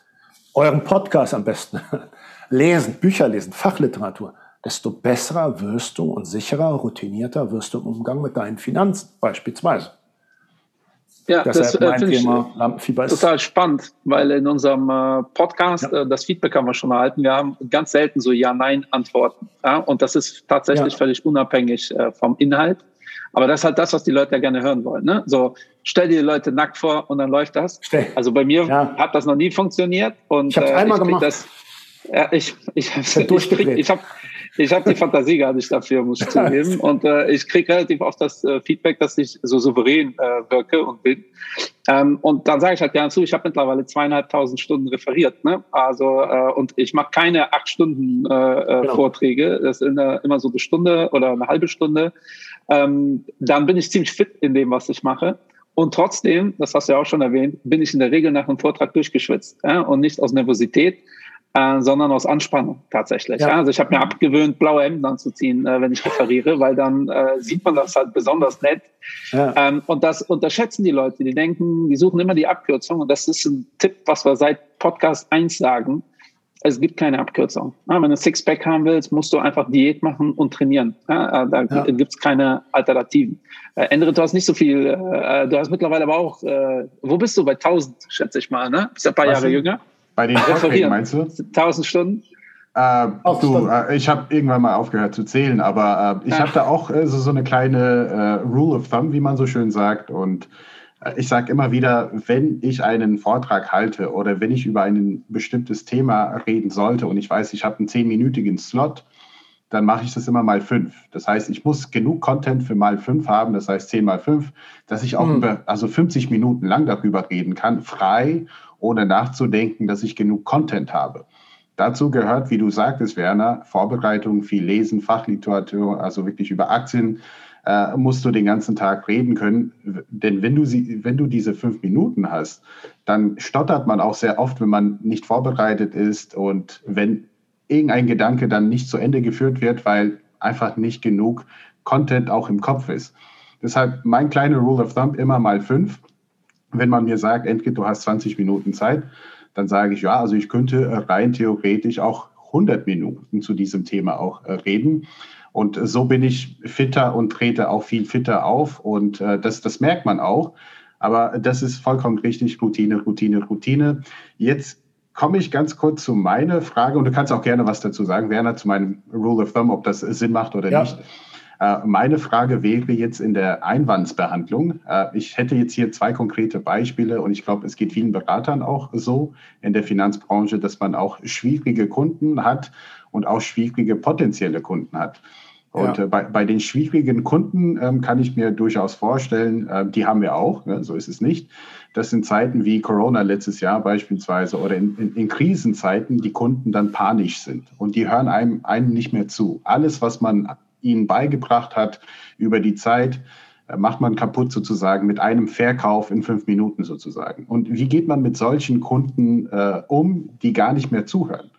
euren Podcast am besten, lesen, Bücher lesen, Fachliteratur, desto besser wirst du und sicherer, routinierter wirst du im Umgang mit deinen Finanzen beispielsweise. Ja, das äh, finde ich total spannend, weil in unserem äh, Podcast ja. äh, das Feedback haben wir schon erhalten. Wir haben ganz selten so Ja-Nein-Antworten. Ja? Und das ist tatsächlich ja. völlig unabhängig äh, vom Inhalt. Aber das ist halt das, was die Leute ja gerne hören wollen. Ne? So, stell dir die Leute nackt vor und dann läuft das. Stell. Also bei mir hat das noch nie funktioniert. Und, ich habe es äh, einmal gemacht. Das, ja, ich, ich, ich, ich, ich habe ich habe die Fantasie gar nicht dafür, muss ich zugeben. Und äh, ich kriege relativ oft das äh, Feedback, dass ich so souverän äh, wirke und bin. Ähm, und dann sage ich halt gerne zu, ich habe mittlerweile zweieinhalbtausend Stunden referiert. Ne? Also äh, und ich mache keine acht Stunden äh, äh, genau. Vorträge. Das ist eine, immer so eine Stunde oder eine halbe Stunde. Ähm, dann bin ich ziemlich fit in dem, was ich mache. Und trotzdem, das hast du ja auch schon erwähnt, bin ich in der Regel nach einem Vortrag durchgeschwitzt ja? und nicht aus Nervosität, äh, sondern aus Anspannung tatsächlich. Ja. Also ich habe mir abgewöhnt, blaue Hemden anzuziehen, äh, wenn ich referiere, weil dann äh, sieht man das halt besonders nett. Ja. Ähm, und das unterschätzen die Leute. Die denken, die suchen immer die Abkürzung. Und das ist ein Tipp, was wir seit Podcast 1 sagen. Es gibt keine Abkürzung. Ja, wenn du Sixpack haben willst, musst du einfach Diät machen und trainieren. Äh, da ja. gibt es keine Alternativen. Äh, Endre, du hast nicht so viel, äh, du hast mittlerweile aber auch, äh, wo bist du? Bei 1000, schätze ich mal, ne? Bist ja ein paar was Jahre jünger. Bei den Vorträgen meinst du? 1000 Stunden? Äh, du, äh, ich habe irgendwann mal aufgehört zu zählen, aber äh, ich habe da auch äh, so, so eine kleine äh, Rule of Thumb, wie man so schön sagt. Und äh, ich sage immer wieder, wenn ich einen Vortrag halte oder wenn ich über ein bestimmtes Thema reden sollte und ich weiß, ich habe einen zehnminütigen Slot, dann mache ich das immer mal fünf. Das heißt, ich muss genug Content für mal fünf haben, das heißt zehn mal fünf, dass ich auch mhm. über, also 50 Minuten lang darüber reden kann, frei ohne nachzudenken, dass ich genug Content habe. Dazu gehört, wie du sagtest, Werner, Vorbereitung, viel Lesen, Fachliteratur, also wirklich über Aktien äh, musst du den ganzen Tag reden können. Denn wenn du, sie, wenn du diese fünf Minuten hast, dann stottert man auch sehr oft, wenn man nicht vorbereitet ist und wenn irgendein Gedanke dann nicht zu Ende geführt wird, weil einfach nicht genug Content auch im Kopf ist. Deshalb mein kleiner Rule of Thumb immer mal fünf wenn man mir sagt, Entke, du hast 20 Minuten Zeit, dann sage ich, ja, also ich könnte rein theoretisch auch 100 Minuten zu diesem Thema auch äh, reden. Und so bin ich fitter und trete auch viel fitter auf. Und äh, das, das merkt man auch. Aber das ist vollkommen richtig. Routine, Routine, Routine. Jetzt komme ich ganz kurz zu meiner Frage und du kannst auch gerne was dazu sagen, Werner, zu meinem Rule of Thumb, ob das Sinn macht oder ja. nicht. Äh, meine Frage wäre jetzt in der Einwandsbehandlung. Äh, ich hätte jetzt hier zwei konkrete Beispiele und ich glaube, es geht vielen Beratern auch so in der Finanzbranche, dass man auch schwierige Kunden hat und auch schwierige potenzielle Kunden hat. Und ja. äh, bei, bei den schwierigen Kunden ähm, kann ich mir durchaus vorstellen, äh, die haben wir auch, ne, so ist es nicht, dass in Zeiten wie Corona letztes Jahr beispielsweise oder in, in, in, Krisenzeiten die Kunden dann panisch sind und die hören einem, einem nicht mehr zu. Alles, was man ihnen beigebracht hat über die Zeit, äh, macht man kaputt sozusagen mit einem Verkauf in fünf Minuten sozusagen. Und wie geht man mit solchen Kunden äh, um, die gar nicht mehr zuhören?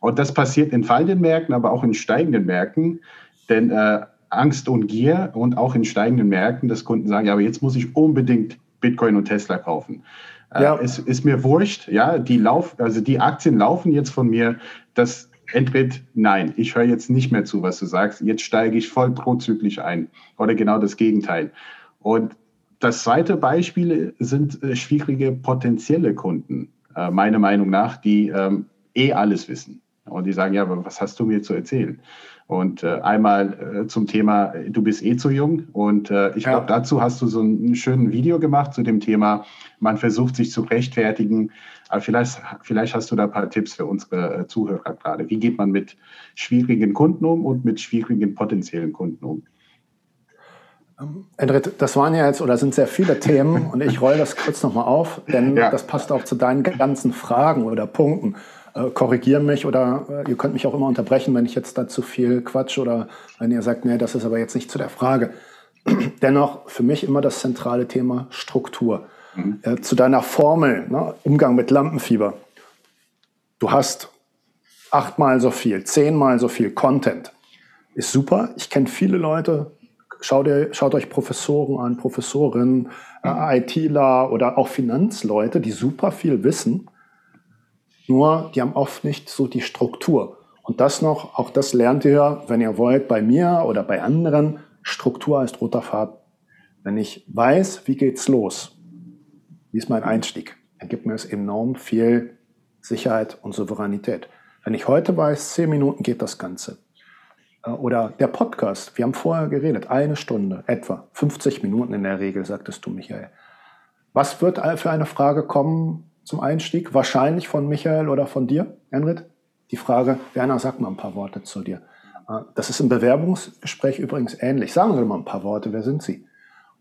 Und das passiert in fallenden Märkten, aber auch in steigenden Märkten, denn äh, Angst und Gier und auch in steigenden Märkten, dass Kunden sagen, ja, aber jetzt muss ich unbedingt Bitcoin und Tesla kaufen. Äh, ja. Es ist mir wurscht, ja, die Lauf, also die Aktien laufen jetzt von mir, das Entweder nein, ich höre jetzt nicht mehr zu, was du sagst, jetzt steige ich voll prozyklisch ein oder genau das Gegenteil. Und das zweite Beispiel sind äh, schwierige potenzielle Kunden, äh, meiner Meinung nach, die ähm, eh alles wissen. Und die sagen, ja, aber was hast du mir zu erzählen? Und äh, einmal äh, zum Thema, du bist eh zu jung. Und äh, ich ja. glaube, dazu hast du so ein schönes Video gemacht zu dem Thema, man versucht sich zu rechtfertigen. Aber vielleicht, vielleicht hast du da ein paar Tipps für unsere äh, Zuhörer gerade. Wie geht man mit schwierigen Kunden um und mit schwierigen potenziellen Kunden um? Endrit, das waren ja jetzt oder sind sehr viele Themen und ich roll das kurz nochmal auf, denn ja. das passt auch zu deinen ganzen Fragen oder Punkten äh, korrigieren mich oder äh, ihr könnt mich auch immer unterbrechen, wenn ich jetzt da zu viel Quatsch oder wenn ihr sagt, nee, das ist aber jetzt nicht zu der Frage. Dennoch für mich immer das zentrale Thema Struktur. Mhm. Äh, zu deiner Formel, ne, Umgang mit Lampenfieber. Du hast achtmal so viel, zehnmal so viel Content. Ist super. Ich kenne viele Leute. Schaut, ihr, schaut euch Professoren an, Professorinnen, äh, mhm. ITler oder auch Finanzleute, die super viel wissen nur, die haben oft nicht so die Struktur. Und das noch, auch das lernt ihr, wenn ihr wollt, bei mir oder bei anderen. Struktur heißt roter Faden. Wenn ich weiß, wie geht's los? Wie ist mein Einstieg? Dann gibt mir es enorm viel Sicherheit und Souveränität. Wenn ich heute weiß, zehn Minuten geht das Ganze. Äh, oder der Podcast, wir haben vorher geredet, eine Stunde, etwa 50 Minuten in der Regel, sagtest du, Michael. Was wird für eine Frage kommen zum Einstieg? Wahrscheinlich von Michael oder von dir, Enrit? Die Frage, Werner, sag mal ein paar Worte zu dir. Äh, das ist im Bewerbungsgespräch übrigens ähnlich. Sagen Sie mal ein paar Worte, wer sind Sie?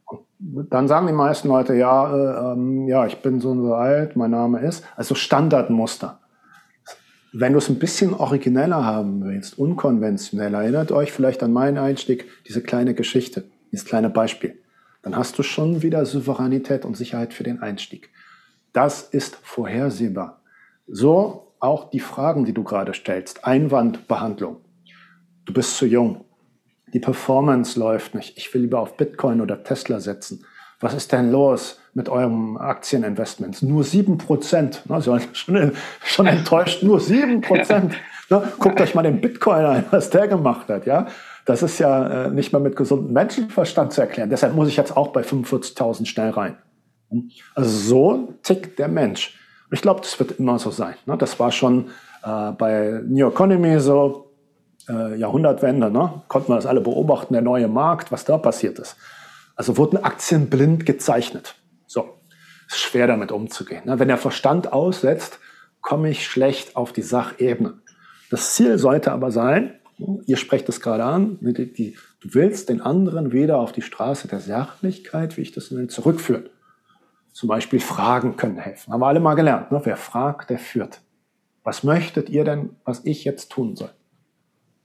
Und dann sagen die meisten Leute, ja, äh, ähm, ja, ich bin so und so alt, mein Name ist. Also Standardmuster. Wenn du es ein bisschen origineller haben willst, unkonventionell, erinnert euch vielleicht an meinen Einstieg, diese kleine Geschichte, dieses kleine Beispiel. Dann hast du schon wieder Souveränität und Sicherheit für den Einstieg. Das ist vorhersehbar. So auch die Fragen, die du gerade stellst. Einwandbehandlung. Du bist zu jung. Die Performance läuft nicht. Ich will lieber auf Bitcoin oder Tesla setzen. Was ist denn los mit eurem Aktieninvestments? Nur sieben Prozent. Also schon, schon enttäuscht, nur sieben Prozent. Ne? Guckt euch mal den Bitcoin an, was der gemacht hat. Ja, das ist ja äh, nicht mal mit gesundem Menschenverstand zu erklären. Deshalb muss ich jetzt auch bei 45.000 schnell rein. Also so tickt der Mensch. Und ich glaube, das wird immer so sein. Ne? Das war schon äh, bei New Economy so, äh, Jahrhundertwende, ne? konnten wir das alle beobachten, der neue Markt, was da passiert ist. Also wurden Aktien blind gezeichnet. So, ist schwer damit umzugehen. Ne? Wenn der Verstand aussetzt, komme ich schlecht auf die Sachebene. Das Ziel sollte aber sein, ihr sprecht es gerade an, die, die, du willst den anderen wieder auf die Straße der Sachlichkeit, wie ich das nenne, zurückführen. Zum Beispiel Fragen können helfen. Haben wir alle mal gelernt. Ne? Wer fragt, der führt. Was möchtet ihr denn, was ich jetzt tun soll?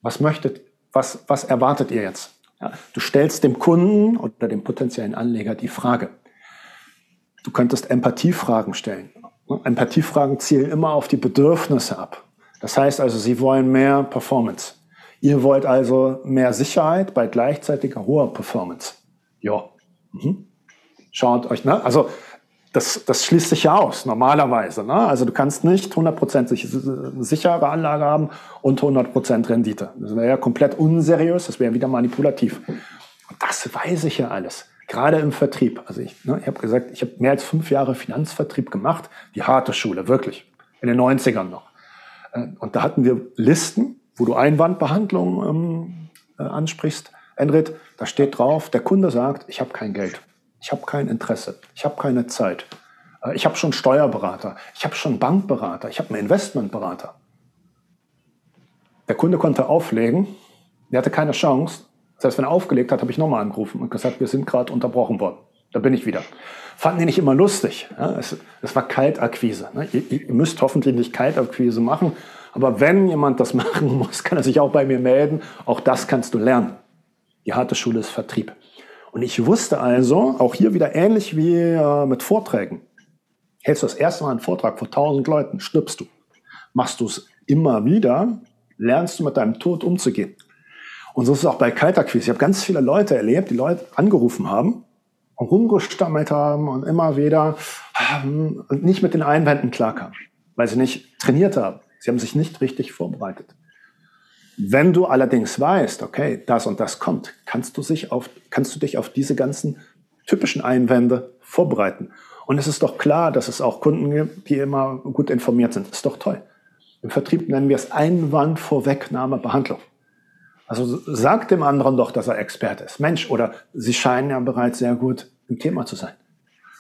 Was möchtet, was, was erwartet ihr jetzt? Ja, du stellst dem Kunden oder dem potenziellen Anleger die Frage. Du könntest Empathiefragen stellen. Empathiefragen zielen immer auf die Bedürfnisse ab. Das heißt also, sie wollen mehr Performance. Ihr wollt also mehr Sicherheit bei gleichzeitiger hoher Performance. Ja. Mhm. Schaut euch, ne? Also das, das schließt sich ja aus, normalerweise. Ne? Also du kannst nicht 100% sichere Anlage haben und 100% Rendite. Das wäre ja komplett unseriös, das wäre wieder manipulativ. Und das weiß ich ja alles. Gerade im Vertrieb. Also ich, ne, ich habe gesagt, ich habe mehr als fünf Jahre Finanzvertrieb gemacht, die harte Schule, wirklich. In den 90ern noch. Äh, und da hatten wir Listen, wo du Einwandbehandlung ähm, äh, ansprichst. Enrit, da steht drauf, der Kunde sagt, ich habe kein Geld. Ich habe kein Interesse. Ich habe keine Zeit. Äh, ich habe schon Steuerberater. Ich habe schon Bankberater. Ich habe einen Investmentberater. Der Kunde konnte auflegen. Der hatte keine Chance. Das heißt, wenn er aufgelegt hat, habe ich nochmal angerufen und gesagt, wir sind gerade unterbrochen worden. Da bin ich wieder. Fanden die nicht immer lustig. Es, war Kaltakquise. Ne? Ihr, ihr, müsst hoffentlich nicht Kaltakquise machen. Aber wenn jemand das machen muss, kann er sich auch bei mir melden. Auch das kannst du lernen. Die harte Schule ist Vertrieb. Und ich wusste also, auch hier wieder ähnlich wie äh, mit Vorträgen. Hältst du das erste Mal einen Vortrag vor tausend Leuten, stirbst du. Machst du es immer wieder, lernst du mit deinem Tod umzugehen. Und so ist es auch bei Kalterquiz. Ich habe ganz viele Leute erlebt, die Leute angerufen haben und rumgestammelt haben und immer wieder ähm, nicht mit den Einwänden klarkamen, weil sie nicht trainiert haben. Sie haben sich nicht richtig vorbereitet. Wenn du allerdings weißt, okay, das und das kommt, kannst du, sich auf, kannst du dich auf diese ganzen typischen Einwände vorbereiten. Und es ist doch klar, dass es auch Kunden gibt, die immer gut informiert sind. Ist doch toll. Im Vertrieb nennen wir es Einwandvorwegnahmebehandlung. Also sag dem anderen doch, dass er Experte ist. Mensch, oder Sie scheinen ja bereits sehr gut im Thema zu sein.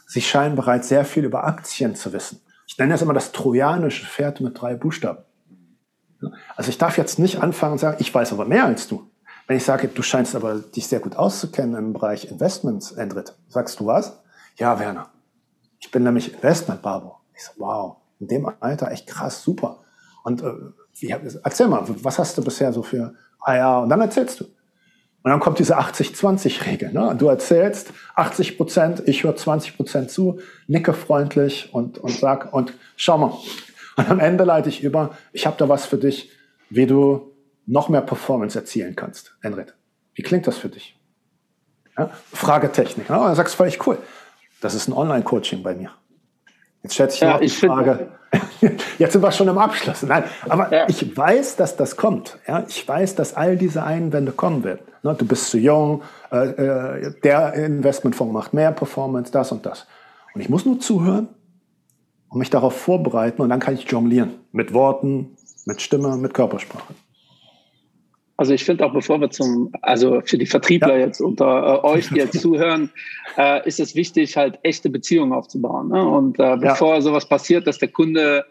Sie scheinen bereits sehr viel über Aktien zu wissen. Ich nenne das immer das trojanische Pferd mit drei Buchstaben. Also ich darf jetzt nicht anfangen und sagen, ich weiß aber mehr als du. Wenn ich sage, du scheinst aber dich sehr gut auszukennen im Bereich Investments, Endrit, sagst du was? Ja, Werner. Ich bin nämlich Investment-Babo. Ich so, wow, in dem Alter echt krass, super. Und äh, wie, erzähl mal, was hast du bisher so für, ah ja, und dann erzählst du. Und dann kommt diese 80-20-Regel. Ne? Du erzählst 80 Prozent, ich höre 20 Prozent zu, nicke freundlich und, und sag, und schau mal, und am Ende leite ich über, ich habe da was für dich, wie du noch mehr Performance erzielen kannst, Enrit. Wie klingt das für dich? Ja? Fragetechnik. Ja? Und dann sagst du völlig cool. Das ist ein Online-Coaching bei mir. Jetzt stellt sich ja, noch die Frage. Jetzt sind wir schon im Abschluss. Nein, aber ja. ich weiß, dass das kommt. Ja, ich weiß, dass all diese Einwände kommen werden. Ne, du bist zu jung, äh, äh, der Investmentfonds macht mehr Performance, das und das. Und ich muss nur zuhören und mich darauf vorbereiten und dann kann ich jonglieren. Mit Worten, mit Stimme, mit Körpersprache. Also ich finde auch, bevor wir zum, also für die Vertriebler ja. jetzt unter äh, euch, die jetzt zuhören, äh, ist es wichtig, halt echte Beziehungen aufzubauen. Ne? Und äh, bevor ja. sowas passiert, dass der Kunde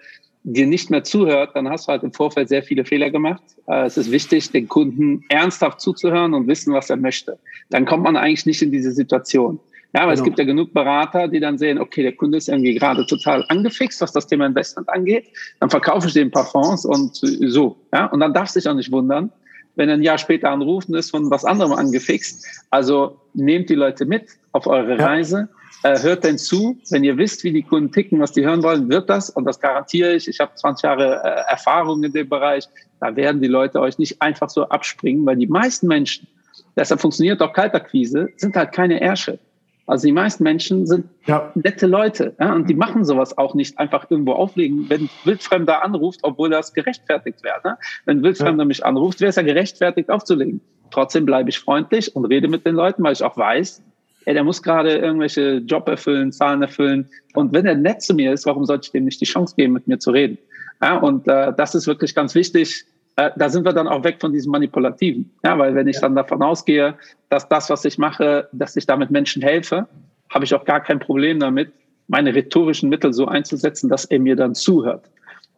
dir nicht mehr zuhört, dann hast du halt im Vorfeld sehr viele Fehler gemacht. Äh, es ist wichtig, den Kunden ernsthaft zuzuhören und wissen, was er möchte. Dann kommt man eigentlich nicht in diese Situation. Ja, aber genau. es gibt ja genug Berater, die dann sehen, okay, der Kunde ist irgendwie gerade total angefixt, was das Thema Investment angeht. Dann verkaufe ich dem ein paar Fonds und so. Ja, und dann darfst du dich auch nicht wundern, wenn er ein Jahr später anruft und ist von was anderem angefixt. Also nehmt die Leute mit auf eure ja. Reise, äh, hört denn zu. Wenn ihr wisst, wie die Kunden ticken, was die hören wollen, wird das, und das garantiere ich, ich habe 20 Jahre äh, Erfahrung in dem Bereich, da werden die Leute euch nicht einfach so abspringen, weil die meisten Menschen, deshalb funktioniert auch Kaltakquise, sind halt keine Ärsche. Also die meisten Menschen sind ja. nette Leute ja, und die machen sowas auch nicht einfach irgendwo auflegen. Wenn Wildfremder anruft, obwohl das gerechtfertigt wäre. Ne? Wenn Wildfremder ja. mich anruft, wäre es ja gerechtfertigt aufzulegen. Trotzdem bleibe ich freundlich und rede mit den Leuten, weil ich auch weiß, ey, der muss gerade irgendwelche Job erfüllen, Zahlen erfüllen. Und wenn er nett zu mir ist, warum sollte ich dem nicht die Chance geben, mit mir zu reden? Ja, und äh, das ist wirklich ganz wichtig, äh, da sind wir dann auch weg von diesem Manipulativen. Ja, weil wenn ich dann davon ausgehe, dass das, was ich mache, dass ich damit Menschen helfe, habe ich auch gar kein Problem damit, meine rhetorischen Mittel so einzusetzen, dass er mir dann zuhört.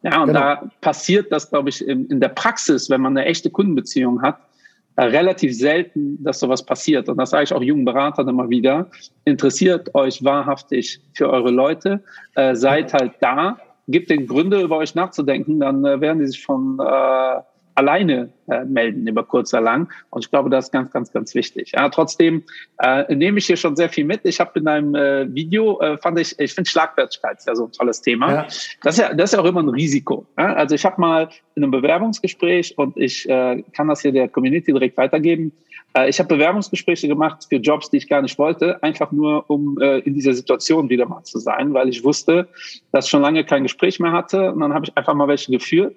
Ja, und genau. da passiert das, glaube ich, in, in der Praxis, wenn man eine echte Kundenbeziehung hat, äh, relativ selten, dass sowas passiert. Und das sage ich auch jungen Beratern immer wieder. Interessiert euch wahrhaftig für eure Leute, äh, seid halt da, gebt den Gründe, über euch nachzudenken, dann äh, werden die sich von äh, alleine äh, melden über kurz oder lang. Und ich glaube, das ist ganz, ganz, ganz wichtig. Ja, trotzdem äh, nehme ich hier schon sehr viel mit. Ich habe in einem äh, Video, äh, fand ich, ich finde Schlagfertigkeit ist ja so ein tolles Thema. Ja. Das, ist ja, das ist ja auch immer ein Risiko. Ja? Also ich habe mal in einem Bewerbungsgespräch und ich äh, kann das hier der Community direkt weitergeben. Äh, ich habe Bewerbungsgespräche gemacht für Jobs, die ich gar nicht wollte, einfach nur, um äh, in dieser Situation wieder mal zu sein, weil ich wusste, dass ich schon lange kein Gespräch mehr hatte. Und dann habe ich einfach mal welche geführt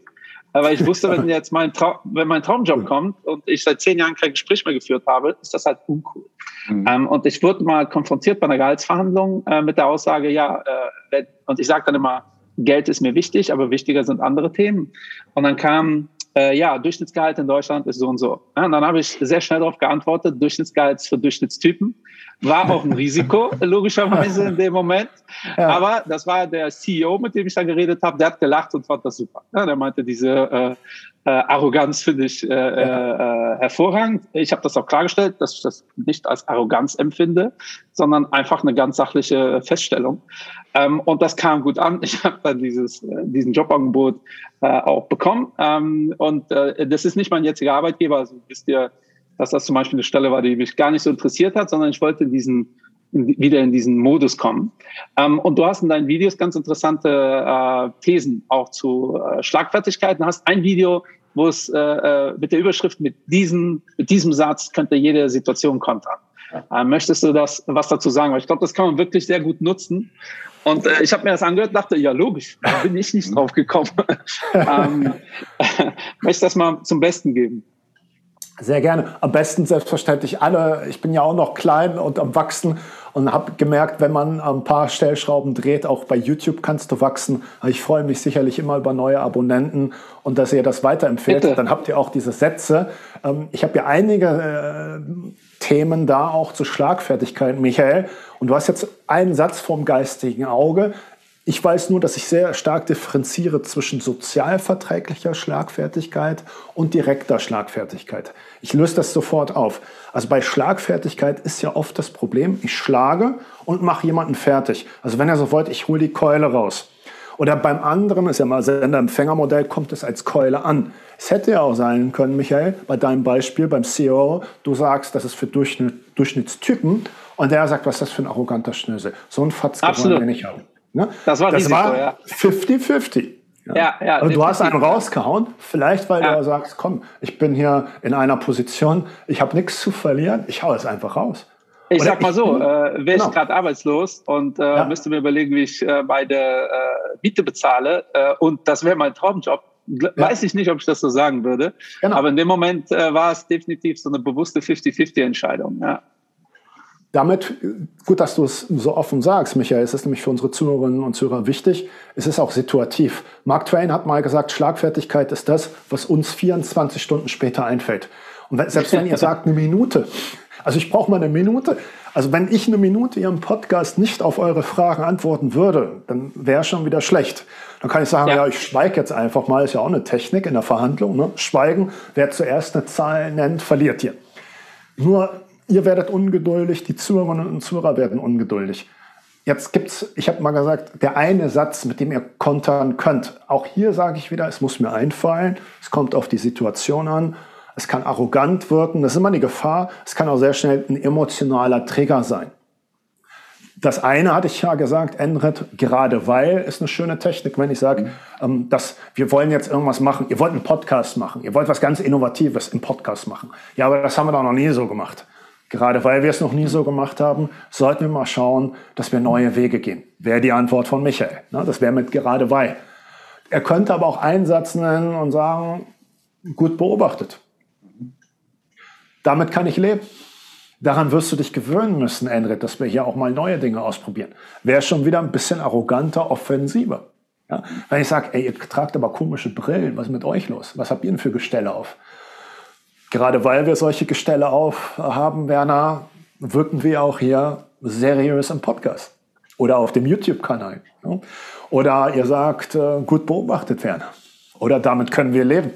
aber ich wusste, wenn jetzt mein Traum, wenn mein Traumjob kommt und ich seit zehn Jahren kein Gespräch mehr geführt habe, ist das halt uncool. Mhm. Ähm, und ich wurde mal konfrontiert bei einer Gehaltsverhandlung äh, mit der Aussage, ja, äh, und ich sage dann immer, Geld ist mir wichtig, aber wichtiger sind andere Themen. Und dann kam, äh, ja, Durchschnittsgehalt in Deutschland ist so und so. Ja, und dann habe ich sehr schnell darauf geantwortet, Durchschnittsgehalt ist für Durchschnittstypen. War auch ein Risiko, logischerweise in dem Moment. Ja. Aber das war der CEO, mit dem ich da geredet habe, der hat gelacht und fand das super. Ja, der meinte, diese äh, äh, Arroganz finde ich äh, äh, hervorragend. Ich habe das auch klargestellt, dass ich das nicht als Arroganz empfinde, sondern einfach eine ganz sachliche Feststellung. Ähm, und das kam gut an. Ich habe dann dieses, äh, diesen Jobangebot äh, auch bekommen. Ähm, und äh, das ist nicht mein jetziger Arbeitgeber. Also wisst ihr, dass das zum Beispiel eine Stelle war, die mich gar nicht so interessiert hat, sondern ich wollte in diesen wieder in diesen Modus kommen. Ähm, und du hast in deinen Videos ganz interessante äh, Thesen auch zu äh, Schlagfertigkeit. Du hast ein Video, wo es äh, äh, mit der Überschrift mit diesem, mit diesem Satz könnte jede Situation kontern. Äh, möchtest du das was dazu sagen? Weil ich glaube, das kann man wirklich sehr gut nutzen. Und äh, ich habe mir das angehört, dachte, ja logisch, da bin ich nicht drauf gekommen. ähm, möchte das mal zum Besten geben. Sehr gerne. Am besten selbstverständlich alle. Ich bin ja auch noch klein und am Wachsen und habe gemerkt, wenn man ein paar Stellschrauben dreht, auch bei YouTube kannst du wachsen. Ich freue mich sicherlich immer über neue Abonnenten und dass ihr das weiterempfehlt. Bitte. Dann habt ihr auch diese Sätze. Ähm, ich habe ja einige äh, Themen da auch zur Schlagfertigkeit, Michael. Und du hast jetzt einen Satz vom geistigen Auge. Ich weiß nur, dass ich sehr stark differenziere zwischen sozialverträglicher Schlagfertigkeit und direkter Schlagfertigkeit. Ich löse das sofort auf. Also bei Schlagfertigkeit ist ja oft das Problem, ich schlage und mache jemanden fertig. Also wenn er so wollt, ich hole die Keule raus. Oder beim anderen, ist ja mal Sender-Empfänger-Modell, kommt es als Keule an. Es hätte ja auch sein können, Michael, bei deinem Beispiel, beim CEO, du sagst, das ist für Durchschnitt, Durchschnittstypen und der sagt, was ist das für ein arroganter Schnösel. So ein Fatzke wollen wir nicht haben. Ne? Das war 50-50. Ja. Ja, ja, also du hast einen rausgehauen, vielleicht weil ja. du sagst, komm, ich bin hier in einer Position, ich habe nichts zu verlieren, ich hau es einfach raus. Ich Oder sag mal so, äh, wäre genau. ich gerade arbeitslos und äh, ja. müsste mir überlegen, wie ich äh, meine äh, Miete bezahle äh, und das wäre mein Traumjob, weiß ich nicht, ob ich das so sagen würde. Genau. Aber in dem Moment äh, war es definitiv so eine bewusste 50-50-Entscheidung. Ja. Damit, gut, dass du es so offen sagst, Michael, es ist nämlich für unsere Zuhörerinnen und Zuhörer wichtig, es ist auch situativ. Mark Twain hat mal gesagt, Schlagfertigkeit ist das, was uns 24 Stunden später einfällt. Und selbst wenn ihr sagt, eine Minute, also ich brauche mal eine Minute. Also wenn ich eine Minute Ihrem Podcast nicht auf eure Fragen antworten würde, dann wäre schon wieder schlecht. Dann kann ich sagen, ja, ja ich schweige jetzt einfach mal, ist ja auch eine Technik in der Verhandlung. Ne? Schweigen, wer zuerst eine Zahl nennt, verliert hier. Nur ihr werdet ungeduldig, die Zuhörerinnen und Zuhörer werden ungeduldig. Jetzt gibt's, ich habe mal gesagt, der eine Satz, mit dem ihr kontern könnt. Auch hier sage ich wieder, es muss mir einfallen. Es kommt auf die Situation an. Es kann arrogant wirken. Das ist immer die Gefahr. Es kann auch sehr schnell ein emotionaler Trigger sein. Das eine hatte ich ja gesagt, Endrit, gerade weil ist eine schöne Technik, wenn ich sage, mhm. ähm, dass wir wollen jetzt irgendwas machen. Ihr wollt einen Podcast machen. Ihr wollt was ganz Innovatives im Podcast machen. Ja, aber das haben wir doch noch nie so gemacht. Gerade weil wir es noch nie so gemacht haben, sollten wir mal schauen, dass wir neue Wege gehen. Wäre die Antwort von Michael. Ne? Das wäre mit gerade weil. Er könnte aber auch einen Satz nennen und sagen, gut beobachtet. Damit kann ich leben. Daran wirst du dich gewöhnen müssen, Enrit, dass wir hier auch mal neue Dinge ausprobieren. Wäre schon wieder ein bisschen arroganter, offensiver. Ja? Wenn ich sage, ey, ihr tragt aber komische Brillen, was ist mit euch los? Was habt ihr denn für Gestelle auf? Gerade weil wir solche Gestelle aufhaben, Werner, wirken wir auch hier seriös im Podcast oder auf dem YouTube-Kanal. Oder ihr sagt, äh, gut beobachtet werden. Oder damit können wir leben.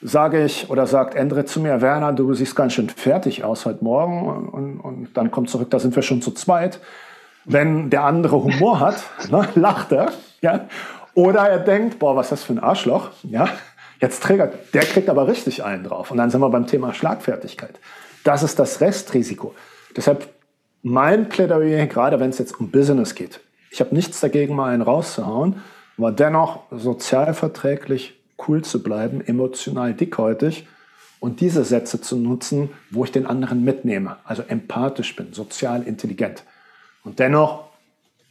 Sage ich oder sagt Endre zu mir, Werner, du siehst ganz schön fertig aus heute Morgen. Und, und dann kommt zurück, da sind wir schon zu zweit. Wenn der andere Humor hat, ne, lacht er. Ja? Oder er denkt, boah, was ist das für ein Arschloch? Ja? Jetzt triggert, der kriegt aber richtig einen drauf. Und dann sind wir beim Thema Schlagfertigkeit. Das ist das Restrisiko. Deshalb mein Plädoyer, gerade wenn es jetzt um Business geht. Ich habe nichts dagegen, mal einen rauszuhauen, aber dennoch sozialverträglich cool zu bleiben, emotional dickhäutig und diese Sätze zu nutzen, wo ich den anderen mitnehme, also empathisch bin, sozial intelligent. Und dennoch,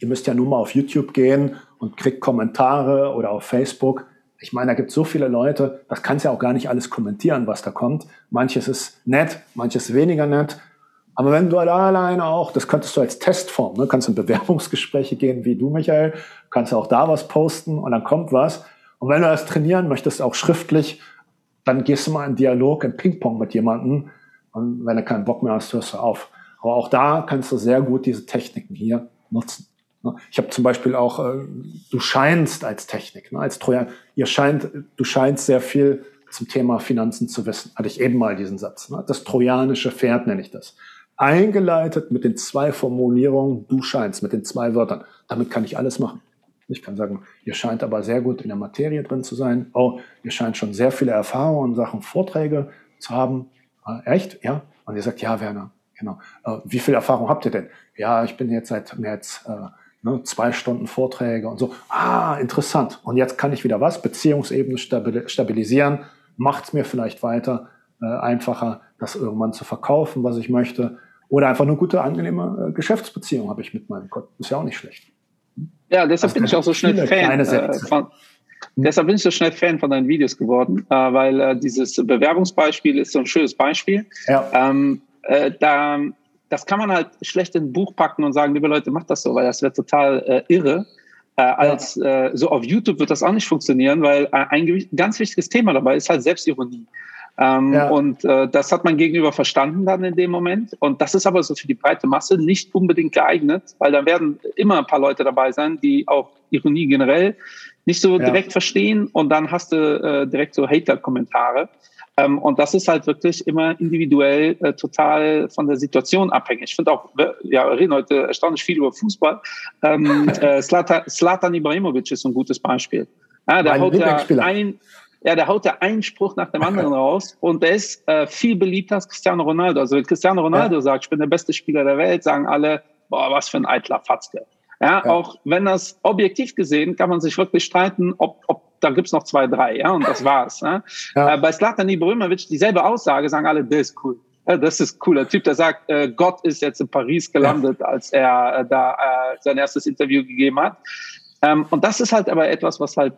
ihr müsst ja nun mal auf YouTube gehen und kriegt Kommentare oder auf Facebook. Ich meine, da gibt es so viele Leute, das kannst ja auch gar nicht alles kommentieren, was da kommt. Manches ist nett, manches weniger nett. Aber wenn du alleine auch, das könntest du als Testform, ne, kannst in Bewerbungsgespräche gehen, wie du, Michael, kannst auch da was posten und dann kommt was. Und wenn du das trainieren möchtest, auch schriftlich, dann gehst du mal in Dialog, in Ping-Pong mit jemandem. Und wenn du keinen Bock mehr hast, hörst du auf. Aber auch da kannst du sehr gut diese Techniken hier nutzen. Ne? Ich habe zum Beispiel auch, äh, du scheinst als Technik, ne, als Trojan, ihr scheint, du scheinst sehr viel zum Thema Finanzen zu wissen. Hatte ich eben mal diesen Satz. Ne? Das trojanische Pferd nenne ich das. Eingeleitet mit den zwei Formulierungen, du scheinst, mit den zwei Wörtern. Damit kann ich alles machen. Ich kann sagen, ihr scheint aber sehr gut in der Materie drin zu sein. Oh, ihr scheint schon sehr viele Erfahrungen in Sachen Vorträge zu haben. Äh, echt? Ja? Und ihr sagt, ja, Werner, genau. Äh, wie viel Erfahrung habt ihr denn? Ja, ich bin jetzt seit mehr als äh, ne, zwei Stunden Vorträge und so. Ah, interessant. Und jetzt kann ich wieder was? Beziehungsebene stabilisieren. Macht es mir vielleicht weiter äh, einfacher, das irgendwann zu verkaufen, was ich möchte. Oder einfach eine gute, angenehme äh, Geschäftsbeziehung habe ich mit meinem Kunden. Ist ja auch nicht schlecht. Ja, deshalb also bin ich auch so schnell Fan. Äh, von, deshalb bin ich so schnell Fan von deinen Videos geworden, äh, weil äh, dieses Bewerbungsbeispiel ist so ein schönes Beispiel. Ja. Ähm, äh, da das kann man halt schlecht in ein Buch packen und sagen, liebe Leute, macht das so, weil das wird total äh, irre. Äh, als äh, so auf YouTube wird das auch nicht funktionieren, weil äh, ein ganz wichtiges Thema dabei ist halt Selbstironie. Ähm, ja. Und äh, das hat man gegenüber verstanden dann in dem Moment. Und das ist aber so für die breite Masse nicht unbedingt geeignet, weil da werden immer ein paar Leute dabei sein, die auch Ironie generell nicht so ja. direkt verstehen. Und dann hast du äh, direkt so Hater-Kommentare. Ähm, und das ist halt wirklich immer individuell äh, total von der Situation abhängig. Ich finde auch, ja, wir reden heute erstaunlich viel über Fußball. Ähm, äh, Slatan Ibrahimovic ist ein gutes Beispiel. Ja, der haut ja ein, ja, der haut ja einen Spruch nach dem anderen raus und der ist äh, viel beliebter als Cristiano Ronaldo. Also wenn Cristiano Ronaldo ja. sagt, ich bin der beste Spieler der Welt, sagen alle, boah, was für ein eitler Fatzke. Ja, ja, auch wenn das objektiv gesehen, kann man sich wirklich streiten, ob, ob da gibt's noch zwei, drei, ja, und das war's. Ja. ja. Äh, bei Slatan Ibrahimovic dieselbe Aussage, sagen alle, das ist cool. Ja, das ist cooler Typ, der sagt, äh, Gott ist jetzt in Paris gelandet, ja. als er äh, da äh, sein erstes Interview gegeben hat. Ähm, und das ist halt aber etwas, was halt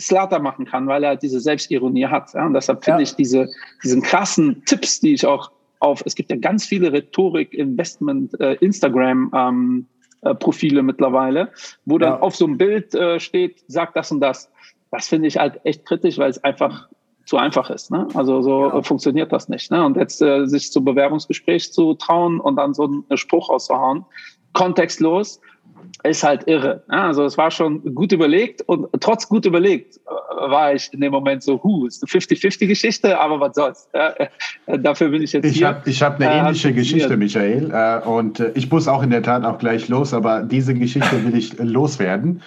Slater machen kann, weil er diese Selbstironie hat. Ja? Und deshalb finde ich diese, diesen krassen Tipps, die ich auch auf, es gibt ja ganz viele Rhetorik, Investment, äh, Instagram, ähm, äh, Profile mittlerweile, wo dann ja. auf so einem Bild äh, steht, sagt das und das. Das finde ich halt echt kritisch, weil es einfach zu einfach ist. Ne? Also so ja. funktioniert das nicht. Ne? Und jetzt äh, sich zum Bewerbungsgespräch zu trauen und dann so einen Spruch auszuhauen, kontextlos, ist halt irre. Ja, also es war schon gut überlegt und trotz gut überlegt äh, war ich in dem Moment so, hu, ist eine 50-50-Geschichte, aber was soll's. Ja, äh, dafür bin ich jetzt ich hier. Hab, ich habe eine äh, ähnliche Geschichte, Michael, äh, und äh, ich muss auch in der Tat auch gleich los, aber diese Geschichte will ich loswerden.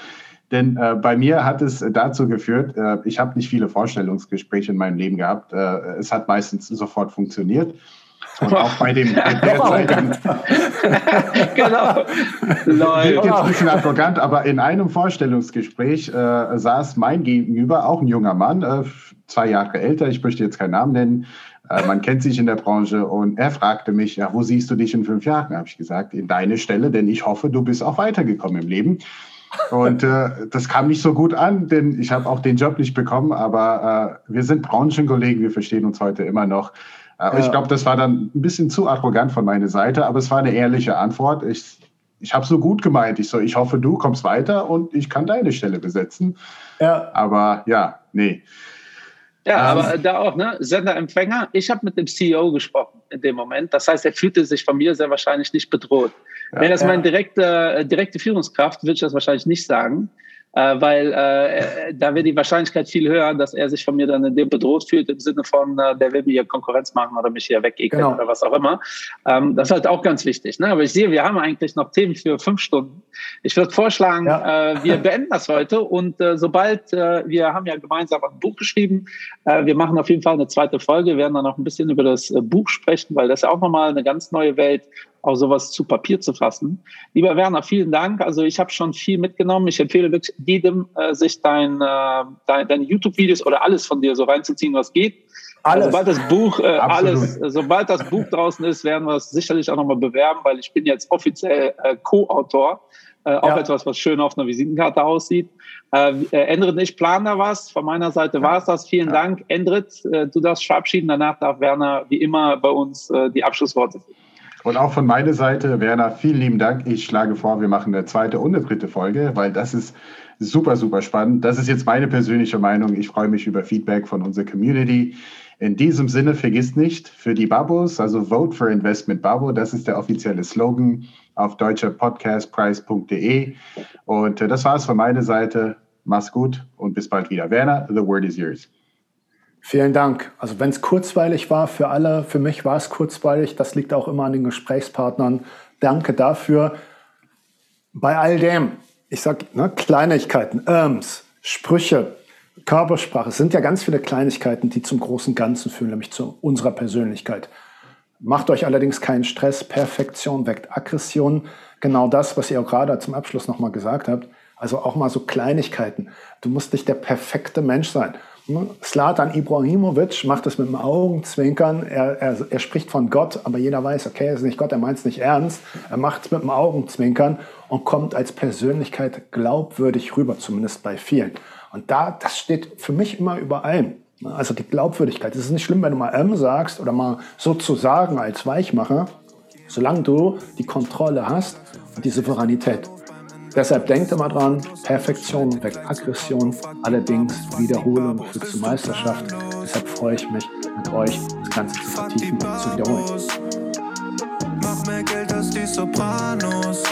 Denn äh, bei mir hat es dazu geführt, ich habe nicht viele Vorstellungsgespräche in meinem Leben gehabt. es hat meistens sofort funktioniert. Und auch bei dem derzeitigen. genau. Wirkt jetzt ein bisschen arrogant, aber in einem Vorstellungsgespräch äh, saß mein Gegenüber, auch ein junger Mann, äh, zwei Jahre älter, ich möchte jetzt keinen Namen nennen. Äh, man kennt sich in der Branche und er fragte mich, ja, wo siehst du dich in fünf Jahren? Habe ich gesagt, in deine Stelle, denn ich hoffe, du bist auch weitergekommen im Leben. Und äh, das kam nicht so gut an, denn ich habe auch den Job nicht bekommen, aber äh, wir sind Branchenkollegen, wir verstehen uns heute immer noch. Ja. Ich glaube, das war dann ein bisschen zu arrogant von meiner Seite, aber es war eine ehrliche Antwort. Ich, ich habe so gut gemeint. Ich so, ich hoffe, du kommst weiter und ich kann deine Stelle besetzen. Ja. Aber ja, nee. Ja, ähm, aber da auch, ne? Sender-Empfänger. Ich habe mit dem CEO gesprochen in dem Moment. Das heißt, er fühlte sich von mir sehr wahrscheinlich nicht bedroht. Wäre das ja. meine direkte, direkte Führungskraft, würde ich das wahrscheinlich nicht sagen äh, weil äh, da wäre die Wahrscheinlichkeit viel höher, dass er sich von mir dann in dem bedroht fühlt, im Sinne von, äh, der will mir hier Konkurrenz machen oder mich hier wegekeln genau. oder was auch immer. Ähm, das ist halt auch ganz wichtig. Ne? Aber ich sehe, wir haben eigentlich noch Themen für fünf Stunden. Ich würde vorschlagen, ja. äh, wir beenden das heute und äh, sobald, äh, wir haben ja gemeinsam ein Buch geschrieben, äh, wir machen auf jeden Fall eine zweite Folge, werden dann noch ein bisschen über das äh, Buch sprechen, weil das ja auch nochmal eine ganz neue Welt auch sowas zu Papier zu fassen. Lieber Werner, vielen Dank. Also ich habe schon viel mitgenommen. Ich empfehle wirklich jedem, äh, sich dein, äh, dein, deine YouTube-Videos oder alles von dir so reinzuziehen, was geht. Alles. sobald das Buch, äh, alles, sobald das Buch draußen ist, werden wir es sicherlich auch nochmal bewerben, weil ich bin jetzt offiziell äh, Co-Autor. Äh, auch ja. etwas, was schön auf einer Visitenkarte aussieht. Äh, äh Endrit, ich plane da was. Von meiner Seite war es das. Vielen ja. Dank. Endrit, äh, du darfst verabschieden. Danach darf Werner wie immer bei uns äh, die Abschlussworte finden. Und auch von meiner Seite, Werner, vielen lieben Dank. Ich schlage vor, wir machen eine zweite und eine dritte Folge, weil das ist super, super spannend. Das ist jetzt meine persönliche Meinung. Ich freue mich über Feedback von unserer Community. In diesem Sinne, vergisst nicht, für die Babos, also Vote for Investment Babo, das ist der offizielle Slogan auf deutscherpodcastpreis.de. Und äh, das war's von meiner Seite. Mach's gut und bis bald wieder. Werner, the word is yours. Vielen Dank. Also wenn es kurzweilig war für alle, für mich war es kurzweilig. Das liegt auch immer an den Gesprächspartnern. Danke dafür. Bei all dem, ich sage ne, Kleinigkeiten, Irms, Sprüche, Körpersprache, es sind ja ganz viele Kleinigkeiten, die zum großen Ganzen führen, nämlich zu unserer Persönlichkeit. Macht euch allerdings keinen Stress. Perfektion weckt Aggression. Genau das, was ihr auch gerade zum Abschluss nochmal gesagt habt. Also auch mal so Kleinigkeiten. Du musst nicht der perfekte Mensch sein. Slatan Ibrahimovic macht es mit dem Augenzwinkern. Er, er, er spricht von Gott, aber jeder weiß, okay, er ist nicht Gott, er meint es nicht ernst. Er macht es mit dem Augenzwinkern und kommt als Persönlichkeit glaubwürdig rüber, zumindest bei vielen. Und da, das steht für mich immer über allem. Also die Glaubwürdigkeit. Es ist nicht schlimm, wenn du mal M sagst oder mal sozusagen als Weichmacher, solange du die Kontrolle hast und die Souveränität. Deshalb denkt immer dran, Perfektion weckt Aggression, allerdings Wiederholung führt zur Meisterschaft. Deshalb freue ich mich, mit euch das Ganze zu vertiefen und zu wiederholen. Mach mehr Geld als die Sopranos.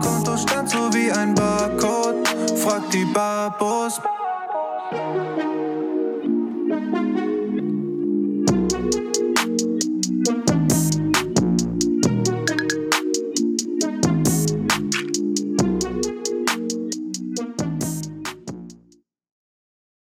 Kontostand so wie ein Barcode. Frag die Babos.